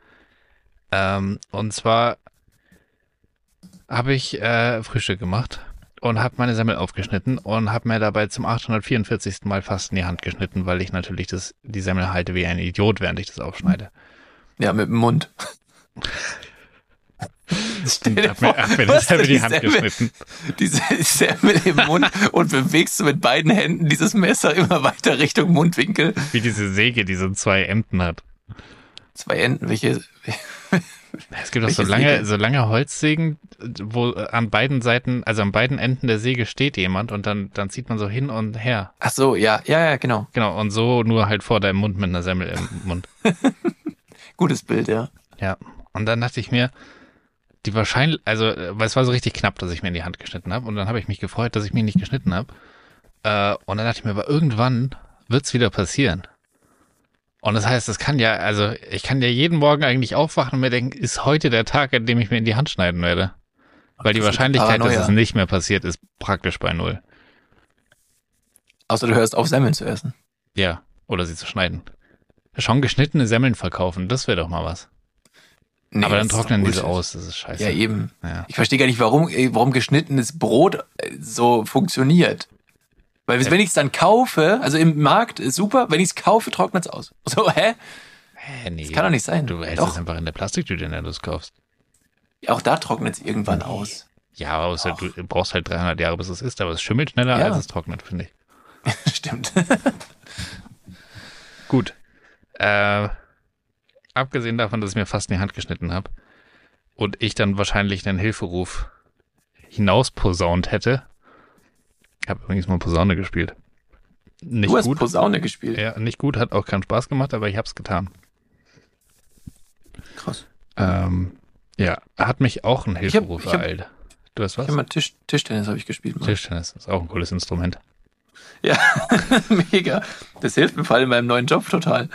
Ähm, und zwar habe ich äh, Frühstück gemacht und habe meine Semmel aufgeschnitten und habe mir dabei zum 844. Mal fast in die Hand geschnitten, weil ich natürlich das, die Semmel halte wie ein Idiot, während ich das aufschneide. Ja, mit dem Mund. Dir Hab mir, hab mir das selber die die Hand Semmel- geschnitten. Diese Semmel im Mund und bewegst du mit beiden Händen dieses Messer immer weiter Richtung Mundwinkel. Wie diese Säge, die so zwei Enden hat. Zwei Enden, welche, Es gibt auch so lange, so lange Holzsägen, wo an beiden Seiten, also an beiden Enden der Säge steht jemand und dann, dann zieht man so hin und her. ach so, ja, ja, ja, genau. Genau, und so nur halt vor deinem Mund mit einer Semmel im Mund. Gutes Bild, ja. Ja. Und dann dachte ich mir, die wahrscheinlich, also, äh, weil es war so richtig knapp, dass ich mir in die Hand geschnitten habe. Und dann habe ich mich gefreut, dass ich mich nicht geschnitten habe. Äh, und dann dachte ich mir, aber irgendwann wird's wieder passieren. Und das heißt, es kann ja, also ich kann ja jeden Morgen eigentlich aufwachen und mir denken, ist heute der Tag, an dem ich mir in die Hand schneiden werde. Weil die Das Wahrscheinlichkeit, dass es nicht mehr passiert, ist praktisch bei null. Außer du hörst auf, Semmeln zu essen. Ja, oder sie zu schneiden. Schon geschnittene Semmeln verkaufen, das wäre doch mal was. Nee, Aber dann das trocknen die so aus, das ist scheiße. Ja, eben. Ja. Ich verstehe gar nicht, warum, warum geschnittenes Brot äh, so funktioniert. Weil wenn ich es dann kaufe, also im Markt ist super, wenn ich es kaufe, trocknet es aus. So, hä? Hä, nee. Das kann doch nicht sein. Du hältst es einfach in der Plastiktüte, in der du es kaufst. Auch da trocknet es irgendwann aus. Ja, außer du brauchst halt 300 Jahre, bis es ist, aber es schimmelt schneller, Ja. als es trocknet, finde ich. Stimmt. Gut. Äh, abgesehen davon, dass ich mir fast in die Hand geschnitten habe und ich dann wahrscheinlich einen Hilferuf hinausposaunt hätte. Ich habe übrigens mal Posaune gespielt. Nicht du hast gut. Posaune gespielt. Ja, nicht gut, hat auch keinen Spaß gemacht, aber ich habe es getan. Krass. Ähm, ja, hat mich auch ein hab- Hilferuf hab- ereilt. Du hast was? Ich mal Tisch, Tischtennis habe ich gespielt. Mann. Tischtennis ist auch ein cooles Instrument. Ja, mega. Das hilft mir vor allem in meinem neuen Job total.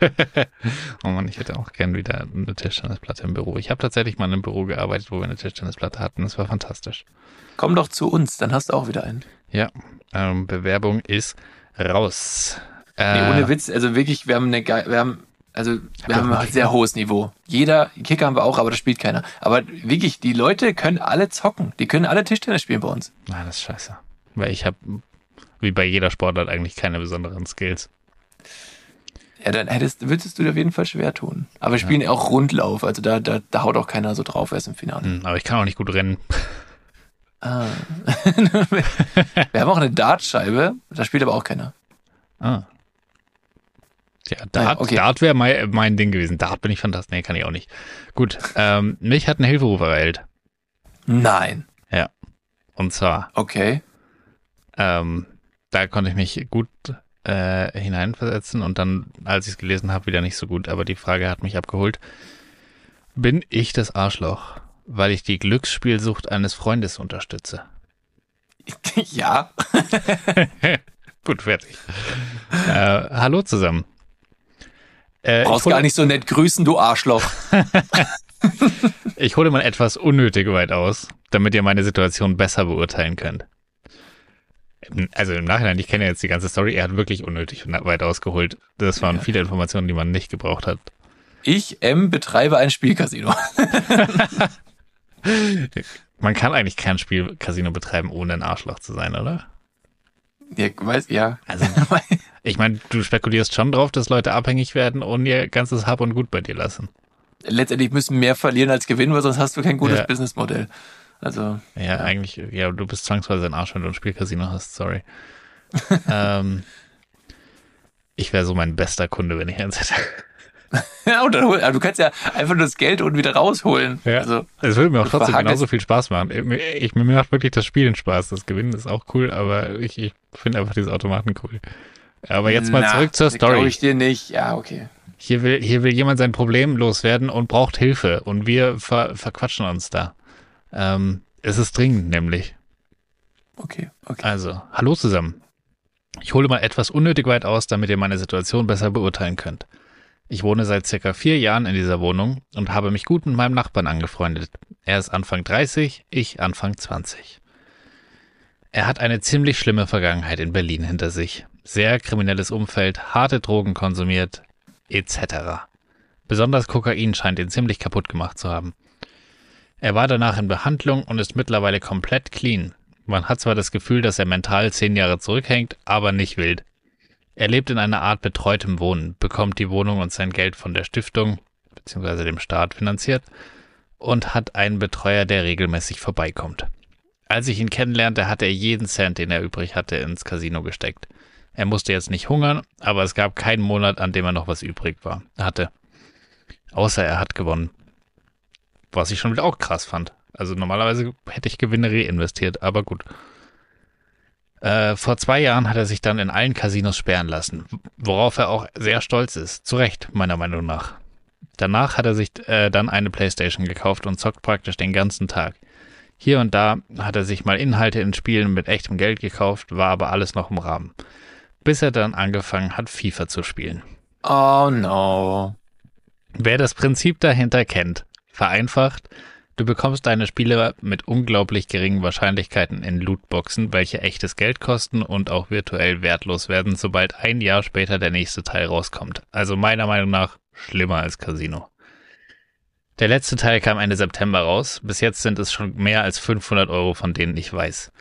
Oh Mann, ich hätte auch gern wieder eine Tischtennisplatte im Büro. Ich habe tatsächlich mal in einem Büro gearbeitet, wo wir eine Tischtennisplatte hatten. Das war fantastisch. Komm doch zu uns, dann hast du auch wieder einen. Ja, ähm, Bewerbung ist raus. Nee, Äh, ohne Witz, also wirklich, wir haben eine ge- wir haben also wir haben ein sehr hohes Niveau. Jeder Kicker haben wir auch, aber das spielt keiner. Aber wirklich, die Leute können alle zocken. Die können alle Tischtennis spielen bei uns. Nein, das ist scheiße. Weil ich habe, wie bei jeder Sportart, eigentlich keine besonderen Skills. Ja, dann hättest, würdest du dir auf jeden Fall schwer tun. Aber wir spielen auch Rundlauf, also da, da, da haut auch keiner so drauf erst im Finale. Hm, aber ich kann auch nicht gut rennen. Ah. wir haben auch eine Dartscheibe, da spielt aber auch keiner. Ah. Ja, Dart, Naja, okay. Dart wäre mein, mein Ding gewesen. Dart bin ich fantastisch. Nee, kann ich auch nicht. Gut, ähm, mich hat ein Hilferuf ereilt. Nein. Und zwar, Okay. ähm, da konnte ich mich gut äh, hineinversetzen und dann, als ich es gelesen habe, wieder nicht so gut. Aber die Frage hat mich abgeholt. Bin ich das Arschloch, weil ich die Glücksspielsucht eines Freundes unterstütze? ja. Gut, fertig. äh, hallo zusammen. Äh, Brauchst gar nicht so nett grüßen, du Arschloch. Ich hole mal etwas unnötig weit aus, damit ihr meine Situation besser beurteilen könnt. Also im Nachhinein, ich kenne ja jetzt die ganze Story, er hat wirklich unnötig weit ausgeholt. Das waren viele Informationen, die man nicht gebraucht hat. Ich, M, betreibe ein Spielcasino. Man kann eigentlich kein Spielcasino betreiben, ohne ein Arschloch zu sein, oder? Ja, weiß, ja. Also, ich meine, du spekulierst schon drauf, dass Leute abhängig werden und ihr ganzes Hab und Gut bei dir lassen. Letztendlich müssen mehr verlieren als gewinnen, weil sonst hast du kein gutes Ja. Businessmodell. Also, Ja, eigentlich, ja, du bist zwangsweise ein Arsch, wenn du ein Spielcasino hast, sorry. ähm, ich wäre so mein bester Kunde, wenn ich eins hätte. ja, und dann, hol- aber du kannst ja einfach nur das Geld unten wieder rausholen. Ja. Also, Es würde mir auch trotzdem verhakelst- genauso viel Spaß machen. Ich, mir macht wirklich das Spielen Spaß. Das Gewinnen ist auch cool, aber ich, ich finde einfach diese Automaten cool. Aber jetzt mal na, zurück zur Glaube Story. ich dir nicht. Ja, okay. Hier will, hier will jemand sein Problem loswerden und braucht Hilfe und wir ver, verquatschen uns da. Ähm, es ist dringend nämlich. Okay, okay. Also, hallo zusammen. Ich hole mal etwas unnötig weit aus, damit ihr meine Situation besser beurteilen könnt. Ich wohne seit circa vier Jahren in dieser Wohnung und habe mich gut mit meinem Nachbarn angefreundet. Er ist Anfang 30, ich Anfang 20. Er hat eine ziemlich schlimme Vergangenheit in Berlin hinter sich. Sehr kriminelles Umfeld, harte Drogen konsumiert, etc. Besonders Kokain scheint ihn ziemlich kaputt gemacht zu haben. Er war danach in Behandlung und ist mittlerweile komplett clean. Man hat zwar das Gefühl, dass er mental zehn Jahre zurückhängt, aber nicht wild. Er lebt in einer Art betreutem Wohnen, bekommt die Wohnung und sein Geld von der Stiftung bzw. dem Staat finanziert und hat einen Betreuer, der regelmäßig vorbeikommt. Als ich ihn kennenlernte, hatte er jeden Cent, den er übrig hatte, ins Casino gesteckt. Er musste jetzt nicht hungern, aber es gab keinen Monat, an dem er noch was übrig war, hatte. Außer er hat gewonnen. Was ich schon wieder auch krass fand. Also normalerweise hätte ich Gewinne reinvestiert, aber gut. Äh, vor zwei Jahren hat er sich dann in allen Casinos sperren lassen, worauf er auch sehr stolz ist. Zu Recht, meiner Meinung nach. Danach hat er sich äh, dann eine Playstation gekauft und zockt praktisch den ganzen Tag. Hier und da hat er sich mal Inhalte in Spielen mit echtem Geld gekauft, war aber alles noch im Rahmen. Bis er dann angefangen hat, FIFA zu spielen. Oh no. Wer das Prinzip dahinter kennt, vereinfacht, Du bekommst deine Spiele mit unglaublich geringen Wahrscheinlichkeiten in Lootboxen, welche echtes Geld kosten und auch virtuell wertlos werden, sobald ein Jahr später der nächste Teil rauskommt. Also meiner Meinung nach schlimmer als Casino. Der letzte Teil kam Ende September raus. Bis jetzt sind es schon mehr als 500 Euro, von denen ich weiß.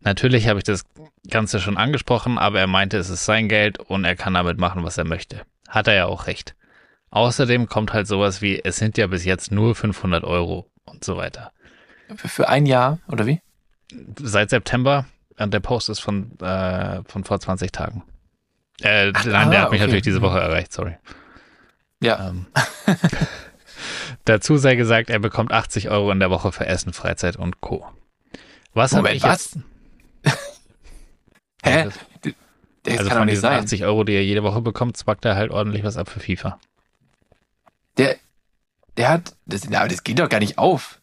Natürlich habe ich das Ganze schon angesprochen, aber er meinte, es ist sein Geld und er kann damit machen, was er möchte. Hat er ja auch recht. Außerdem kommt halt sowas wie, es sind ja bis jetzt nur 500 Euro und so weiter. Für, ein Jahr, oder wie? Seit September, und der Post ist von, äh, von vor 20 Tagen. Äh, Ach, nein, der ah, hat mich okay. natürlich diese Woche erreicht, sorry. Ja. Ähm, dazu sei gesagt, er bekommt 80 Euro in der Woche für Essen, Freizeit und Co. Was habe ich was? jetzt? Hä? das- Der das also kann von nicht diesen sein. 80 Euro, die er jede Woche bekommt, zwackt er halt ordentlich was ab für FIFA. Der, der hat, das, na, das geht doch gar nicht auf.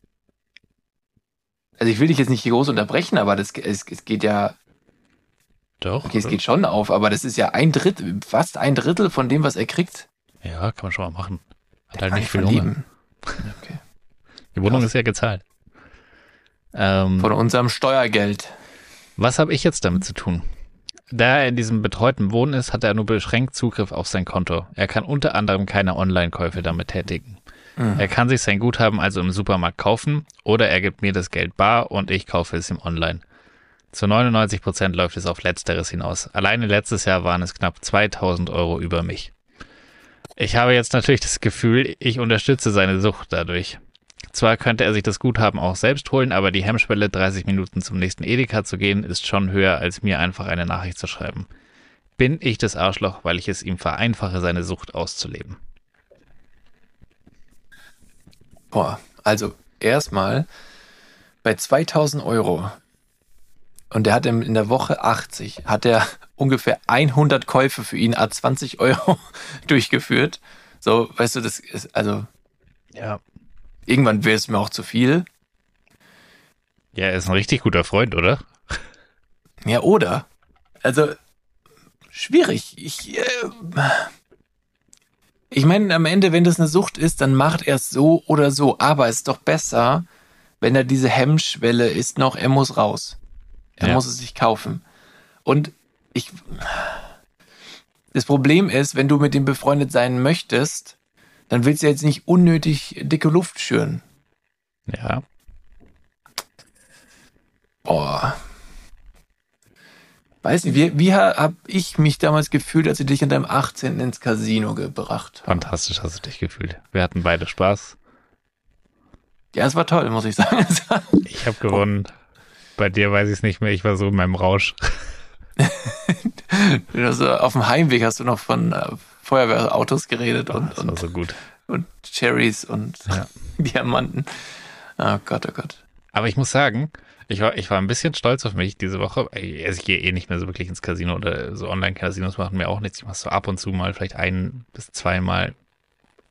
Also ich will dich jetzt nicht hier groß unterbrechen, aber das, es, es geht ja, Doch. okay, es geht schon auf, aber das ist ja ein Drittel, fast ein Drittel von dem, was er kriegt. Ja, kann man schon mal machen. Hat Der halt nicht viel Hunger. Okay. Die Wohnung Krass. ist ja gezahlt. Ähm, Von unserem Steuergeld. Was habe ich jetzt damit zu tun? Da er in diesem betreuten Wohnen ist, hat er nur beschränkt Zugriff auf sein Konto. Er kann unter anderem keine Online-Käufe damit tätigen. Mhm. Er kann sich sein Guthaben also im Supermarkt kaufen oder er gibt mir das Geld bar und ich kaufe es ihm online. Zu 99 Prozent läuft es auf Letzteres hinaus. Alleine letztes Jahr waren es knapp 2000 Euro über mich. Ich habe jetzt natürlich das Gefühl, ich unterstütze seine Sucht dadurch. Zwar könnte er sich das Guthaben auch selbst holen, aber die Hemmschwelle, 30 Minuten zum nächsten Edeka zu gehen, ist schon höher, als mir einfach eine Nachricht zu schreiben. Bin ich das Arschloch, weil ich es ihm vereinfache, seine Sucht auszuleben? Boah, also erstmal bei 2000 Euro und der hat in der Woche 80, hat er ungefähr 100 Käufe für ihn a 20 Euro durchgeführt. So, weißt du, das ist, also Ja. Irgendwann wäre es mir auch zu viel. Ja, er ist ein richtig guter Freund, oder? Ja, oder? Also, schwierig. Ich, äh, ich meine, am Ende, wenn das eine Sucht ist, dann macht er es so oder so. Aber es ist doch besser, wenn er diese Hemmschwelle ist noch, er muss raus. Er Ja. muss es sich kaufen. Und ich, das Problem ist, wenn du mit ihm befreundet sein möchtest, dann willst du jetzt nicht unnötig dicke Luft schüren. Ja. Boah. Weiß nicht, wie, wie habe ich mich damals gefühlt, als ich dich an deinem 18. ins Casino gebracht habe? Fantastisch hast du dich gefühlt. Wir hatten beide Spaß. Ja, es war toll, muss ich sagen. Ich habe gewonnen. Bei dir weiß ich es nicht mehr. Ich war so in meinem Rausch. also auf dem Heimweg hast du noch von äh, Feuerwehrautos geredet und, war und, so gut. und Cherries und Ja. Diamanten. Oh Gott, oh Gott. Aber ich muss sagen, ich war, ich war ein bisschen stolz auf mich diese Woche. Also ich gehe eh nicht mehr so wirklich ins Casino oder so Online-Casinos machen mir auch nichts. Ich mache so ab und zu mal, vielleicht ein bis zweimal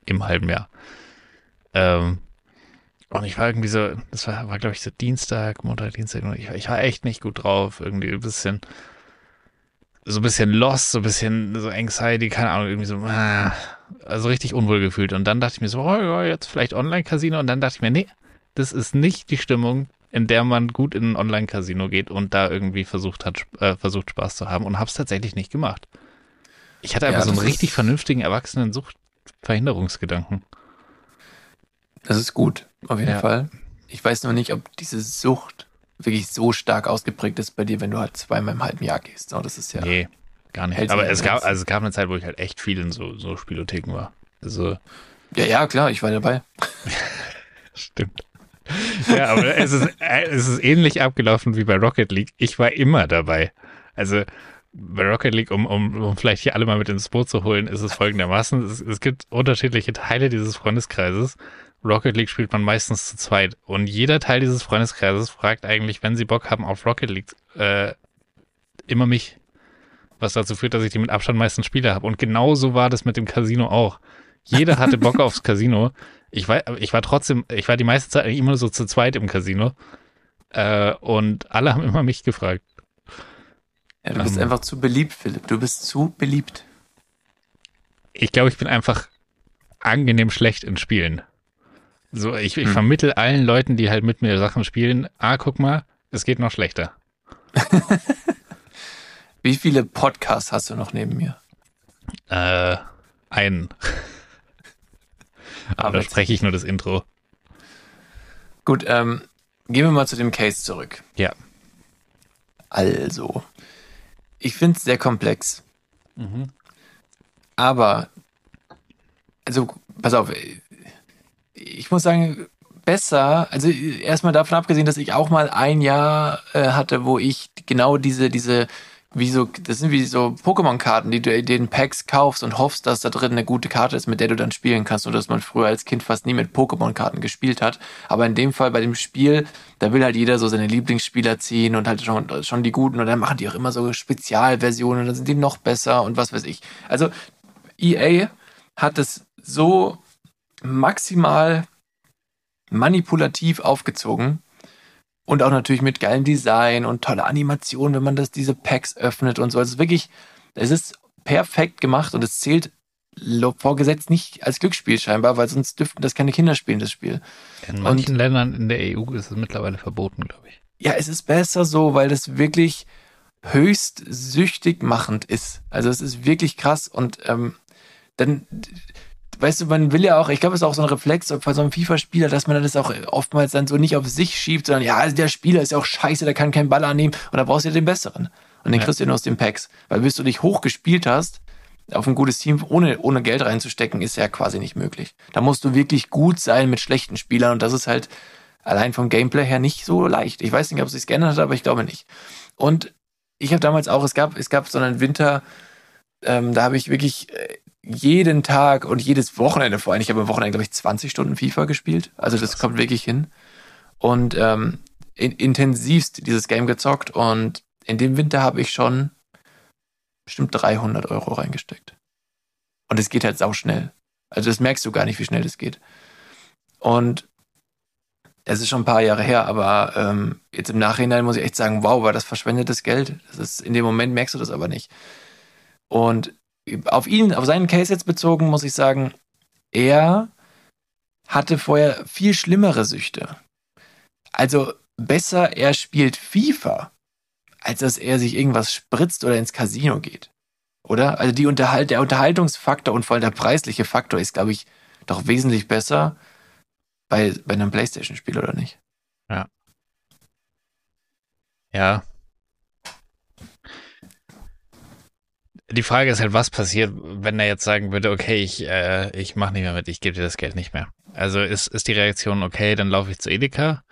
im halben Jahr. Ähm, und ich war irgendwie so, das war, war glaube ich so Dienstag, Montag, Dienstag. Ich, ich war echt nicht gut drauf. Irgendwie ein bisschen, so ein bisschen lost, so ein bisschen so Anxiety, keine Ahnung, irgendwie so, ah, also richtig unwohl gefühlt. Und dann dachte ich mir so, oh ja, jetzt vielleicht Online-Casino. Und dann dachte ich mir, nee, das ist nicht die Stimmung, in der man gut in ein Online-Casino geht und da irgendwie versucht hat, äh, versucht Spaß zu haben und hab's tatsächlich nicht gemacht. Ich hatte Ja, einfach so einen richtig vernünftigen, erwachsenen Suchtverhinderungsgedanken. Das ist gut, auf jeden Ja. Fall. Ich weiß nur nicht, ob diese Sucht wirklich so stark ausgeprägt ist bei dir, wenn du halt zweimal im halben Jahr gehst. So, das ist ja. Nee, gar nicht. Aber es gab, also es gab eine Zeit, wo ich halt echt viel in so, so Spielotheken war. Also, Ja, ja, klar, ich war dabei. stimmt. Ja, aber es ist, äh, es ist ähnlich abgelaufen wie bei Rocket League. Ich war immer dabei. Also bei Rocket League, um, um, um vielleicht hier alle mal mit ins Boot zu holen, ist es folgendermaßen. Es, es gibt unterschiedliche Teile dieses Freundeskreises. Rocket League spielt man meistens zu zweit. Und jeder Teil dieses Freundeskreises fragt eigentlich, wenn sie Bock haben auf Rocket League, äh, immer mich. Was dazu führt, dass ich die mit Abstand meisten Spiele habe. Und genauso war das mit dem Casino auch. Jeder hatte Bock aufs Casino. Ich war, ich war trotzdem, ich war die meiste Zeit eigentlich immer so zu zweit im Casino. Äh, und alle haben immer mich gefragt. Ja, du bist Ähm. einfach zu beliebt, Philipp. Du bist zu beliebt. Ich glaube, ich bin einfach angenehm schlecht in Spielen. So, ich, ich Hm. vermittel allen Leuten, die halt mit mir Sachen spielen, ah, guck mal, es geht noch schlechter. Wie viele Podcasts hast du noch neben mir? Äh, einen. Aber da spreche ich nur das Intro. Gut, ähm, gehen wir mal zu dem Case zurück. Ja. Also, ich finde es sehr komplex. Mhm. Aber, also, pass auf, ich muss sagen, besser, also erstmal davon abgesehen, dass ich auch mal ein Jahr äh, hatte, wo ich genau diese, diese, wie so, das sind wie so Pokémon-Karten, die du in den Packs kaufst und hoffst, dass da drin eine gute Karte ist, mit der du dann spielen kannst und dass man früher als Kind fast nie mit Pokémon-Karten gespielt hat. Aber in dem Fall bei dem Spiel, da will halt jeder so seine Lieblingsspieler ziehen und halt schon, schon die guten und dann machen die auch immer so Spezialversionen dann sind die noch besser und was weiß ich. Also EA hat es so maximal manipulativ aufgezogen und auch natürlich mit geilem Design und toller Animation, wenn man das diese Packs öffnet und so. Also wirklich, es ist perfekt gemacht und es zählt vorgesetzt nicht als Glücksspiel scheinbar, weil sonst dürften das keine Kinder spielen, das Spiel. In manchen Ländern in der EU ist es mittlerweile verboten, glaube ich. Ja, es ist besser so, weil das wirklich höchst süchtig machend ist. Also es ist wirklich krass und ähm, dann, weißt du, man will ja auch, ich glaube, es ist auch so ein Reflex bei so einem FIFA-Spieler, dass man das auch oftmals dann so nicht auf sich schiebt, sondern ja, also der Spieler ist ja auch scheiße, der kann keinen Ball annehmen und da brauchst du ja den besseren. Und den Ja. kriegst du ja nur aus den Packs. Weil bis du dich hoch gespielt hast, auf ein gutes Team ohne, ohne Geld reinzustecken, ist ja quasi nicht möglich. Da musst du wirklich gut sein mit schlechten Spielern und das ist halt allein vom Gameplay her nicht so leicht. Ich weiß nicht, ob es sich geändert hat, aber ich glaube nicht. Und ich habe damals auch, es gab, es gab so einen Winter, ähm, da habe ich wirklich äh, jeden Tag und jedes Wochenende vor allem, ich habe am Wochenende, glaube ich, 20 Stunden FIFA gespielt. Also das kommt wirklich hin. Und ähm, in, intensivst dieses Game gezockt und in dem Winter habe ich schon bestimmt 300 Euro reingesteckt. Und es geht halt sau schnell. Also das merkst du gar nicht, wie schnell das geht. Und das ist schon ein paar Jahre her, aber ähm, jetzt im Nachhinein muss ich echt sagen, wow, war das verschwendetes Geld. Das ist, in dem Moment merkst du das aber nicht. Und auf ihn, auf seinen Case jetzt bezogen, muss ich sagen, er hatte vorher viel schlimmere Süchte. Also besser, er spielt FIFA, als dass er sich irgendwas spritzt oder ins Casino geht. Oder? Also die Unterhalt, der Unterhaltungsfaktor und vor allem der preisliche Faktor ist, glaube ich, doch wesentlich besser bei, bei einem Playstation-Spiel, oder nicht? Ja. Die Frage ist halt, was passiert, wenn er jetzt sagen würde, okay, ich, äh, ich mache nicht mehr mit, ich gebe dir das Geld nicht mehr. Also ist, ist die Reaktion, okay, dann laufe ich zu Edeka?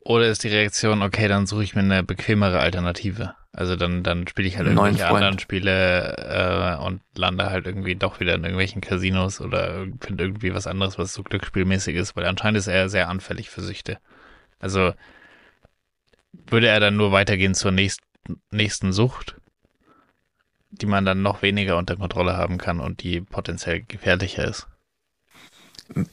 Oder ist die Reaktion, okay, dann suche ich mir eine bequemere Alternative? Also dann, dann spiele ich halt irgendwelche anderen Spiele äh, und lande halt irgendwie doch wieder in irgendwelchen Casinos oder finde irgendwie was anderes, was so glücksspielmäßig ist, weil anscheinend ist er sehr anfällig für Süchte. Also würde er dann nur weitergehen zur nächsten, nächsten Sucht, die man dann noch weniger unter Kontrolle haben kann und die potenziell gefährlicher ist.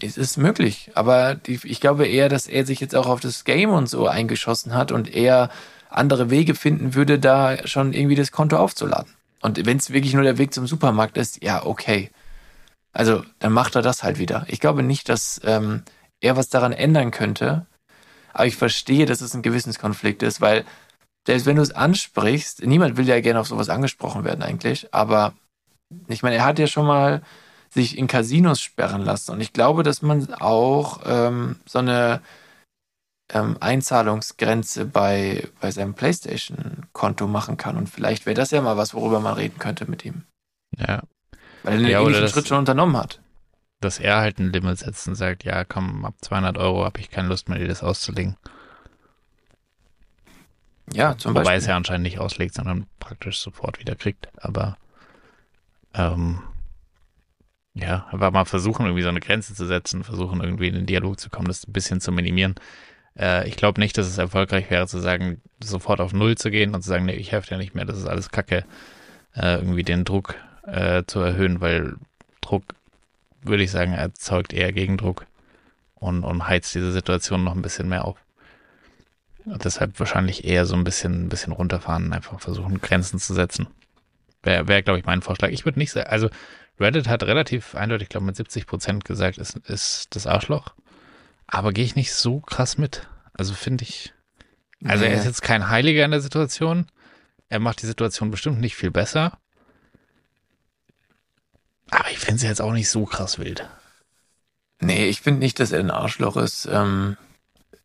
Es ist möglich, aber die, ich glaube eher, dass er sich jetzt auch auf das Game und so eingeschossen hat und eher andere Wege finden würde, da schon irgendwie das Konto aufzuladen. Und wenn es wirklich nur der Weg zum Supermarkt ist, ja, okay. Also, dann macht er das halt wieder. Ich glaube nicht, dass ähm, er was daran ändern könnte, aber ich verstehe, dass es ein Gewissenskonflikt ist, weil selbst wenn du es ansprichst, niemand will ja gerne auf sowas angesprochen werden eigentlich, aber ich meine, er hat ja schon mal sich in Casinos sperren lassen. Und ich glaube, dass man auch ähm, so eine ähm, Einzahlungsgrenze bei, bei seinem PlayStation-Konto machen kann. Und vielleicht wäre das ja mal was, worüber man reden könnte mit ihm. Ja. Weil er einen Ja, ähnlichen Schritt schon unternommen hat. Dass er halt ein Limit setzt und sagt, ja, komm, ab 200 Euro habe ich keine Lust mehr, dir das auszulegen. Ja, zum Wobei Beispiel. es ja anscheinend nicht auslegt, sondern praktisch sofort wieder kriegt. Aber ähm, ja, aber mal versuchen, irgendwie so eine Grenze zu setzen, versuchen irgendwie in den Dialog zu kommen, das ein bisschen zu minimieren. Äh, ich glaube nicht, dass es erfolgreich wäre, zu sagen, sofort auf Null zu gehen und zu sagen, nee, ich helfe dir nicht mehr, das ist alles Kacke, äh, irgendwie den Druck äh, zu erhöhen, weil Druck, würde ich sagen, erzeugt eher Gegendruck und, und heizt diese Situation noch ein bisschen mehr auf. Und deshalb wahrscheinlich eher so ein bisschen, ein bisschen runterfahren, einfach versuchen, Grenzen zu setzen. Wäre, wär, glaube ich, mein Vorschlag. Ich würde nicht sagen, also Reddit hat relativ eindeutig, glaube mit 70 Prozent gesagt, ist, ist das Arschloch. Aber gehe ich nicht so krass mit. Also finde ich. Also er Nee. ist jetzt kein Heiliger in der Situation. Er macht die Situation bestimmt nicht viel besser. Aber ich finde es jetzt auch nicht so krass wild. Nee, ich finde nicht, dass er ein Arschloch ist. Ähm,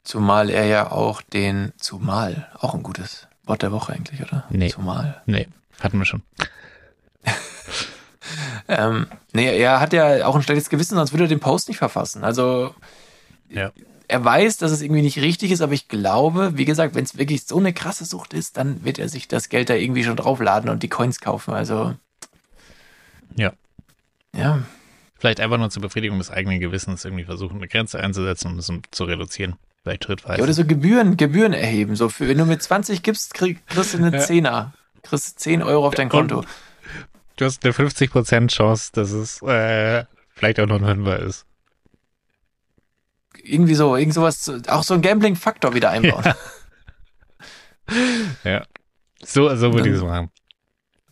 zumal er ja auch den, zumal, auch ein gutes Wort der Woche eigentlich, oder? Nee. Zumal. Nee, hatten wir schon. Ähm, nee, er hat ja auch ein schlechtes Gewissen, sonst würde er den Post nicht verfassen. Also Ja. er weiß, dass es irgendwie nicht richtig ist, aber ich glaube, wie gesagt, wenn es wirklich so eine krasse Sucht ist, dann wird er sich das Geld da irgendwie schon draufladen und die Coins kaufen. Also Ja. ja, Vielleicht einfach nur zur Befriedigung des eigenen Gewissens irgendwie versuchen, eine Grenze einzusetzen, um es zu reduzieren. Vielleicht schrittweise. ja oder so Gebühren, Gebühren erheben. So für, wenn du mit 20 gibst, krieg, kriegst du eine Ja. Zehner. Kriegst 10 Euro auf dein Konto. du hast eine 50% Chance, dass es äh, vielleicht auch noch ein Fünfer ist. Irgendwie so, irgend sowas, auch so ein Gambling-Faktor wieder einbauen. Ja. So, so würde ich es machen.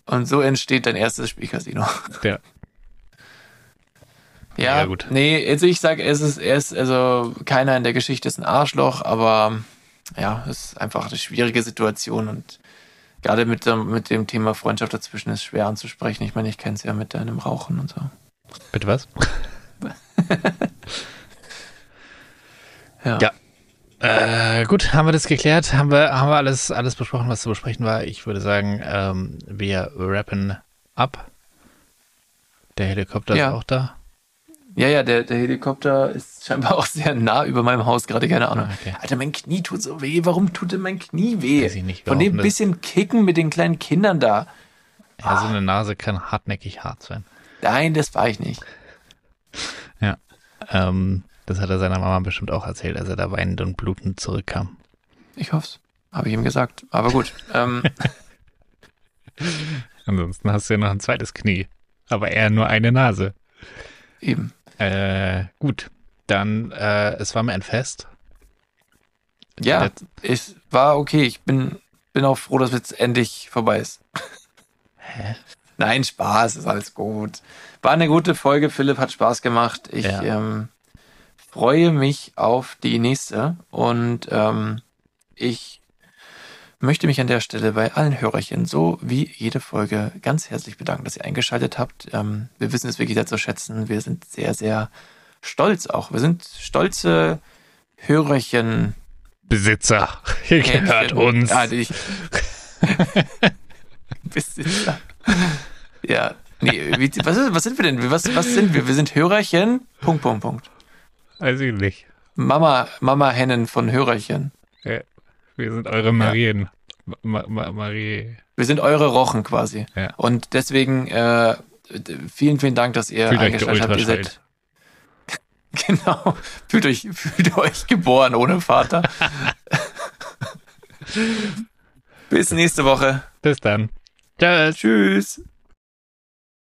Und so entsteht dein erstes Spielcasino. Ja. Ja, Ja, gut. Nee, also ich sage, es ist, er ist, also keiner in der Geschichte ist ein Arschloch, aber ja, es ist einfach eine schwierige Situation und gerade mit dem, mit dem Thema Freundschaft dazwischen ist schwer anzusprechen. Ich meine, ich kenne es ja mit deinem Rauchen und so. Bitte was? Ja. Ja. Äh, gut, haben wir das geklärt? Haben wir, haben wir alles, alles besprochen, was zu besprechen war? Ich würde sagen, ähm, wir rappen ab. Der Helikopter Ja. ist auch da. Ja, ja, der, der Helikopter ist scheinbar auch sehr nah über meinem Haus, gerade keine Ahnung. Ah, okay. Alter, mein Knie tut so weh. Warum tut denn mein Knie weh? Weiß ich nicht, Von dem bisschen Kicken mit den kleinen Kindern da. Ja, so eine Nase kann hartnäckig hart sein. Nein, das war ich nicht. Ähm, das hat er seiner Mama bestimmt auch erzählt, als er da weinend und blutend zurückkam. Ich hoff's. Habe ich ihm gesagt. Aber gut. ähm, Ansonsten hast du ja noch ein zweites Knie. Aber eher nur eine Nase. eben. Äh, gut. Dann, äh, es war mir ein Fest. Ja, Letz- es war okay. Ich bin, bin auch froh, dass es jetzt endlich vorbei ist. Hä? Nein, Spaß, ist alles gut. War eine gute Folge, Philipp hat Spaß gemacht. Ich Ja. ähm, freue mich auf die nächste und ähm, ich möchte mich an der Stelle bei allen Hörerchen so wie jede Folge ganz herzlich bedanken, dass ihr eingeschaltet habt. Ähm, wir wissen es wirklich sehr zu schätzen. Wir sind sehr, sehr stolz auch. Wir sind stolze Hörerchen. Besitzer. Ihr gehört uns. Ja, ich. Besitzer. Ja. Nee, wie, was, ist, was sind wir denn? Was, was sind wir? Wir sind Hörerchen. Punkt, Punkt, Punkt. Weiß ich nicht. Mama, Mama Hennen von Hörerchen. Ja, wir sind eure Marien. Ma Ma Marie. Wir sind eure Rochen quasi. Ja. Und deswegen äh, vielen, vielen Dank, dass ihr Fühlt euch eingeschaltet habt. Ihr seid genau. Fühlt euch, fühlt euch geboren ohne Vater. Bis nächste Woche. Bis dann. Tschüss. Tschüss.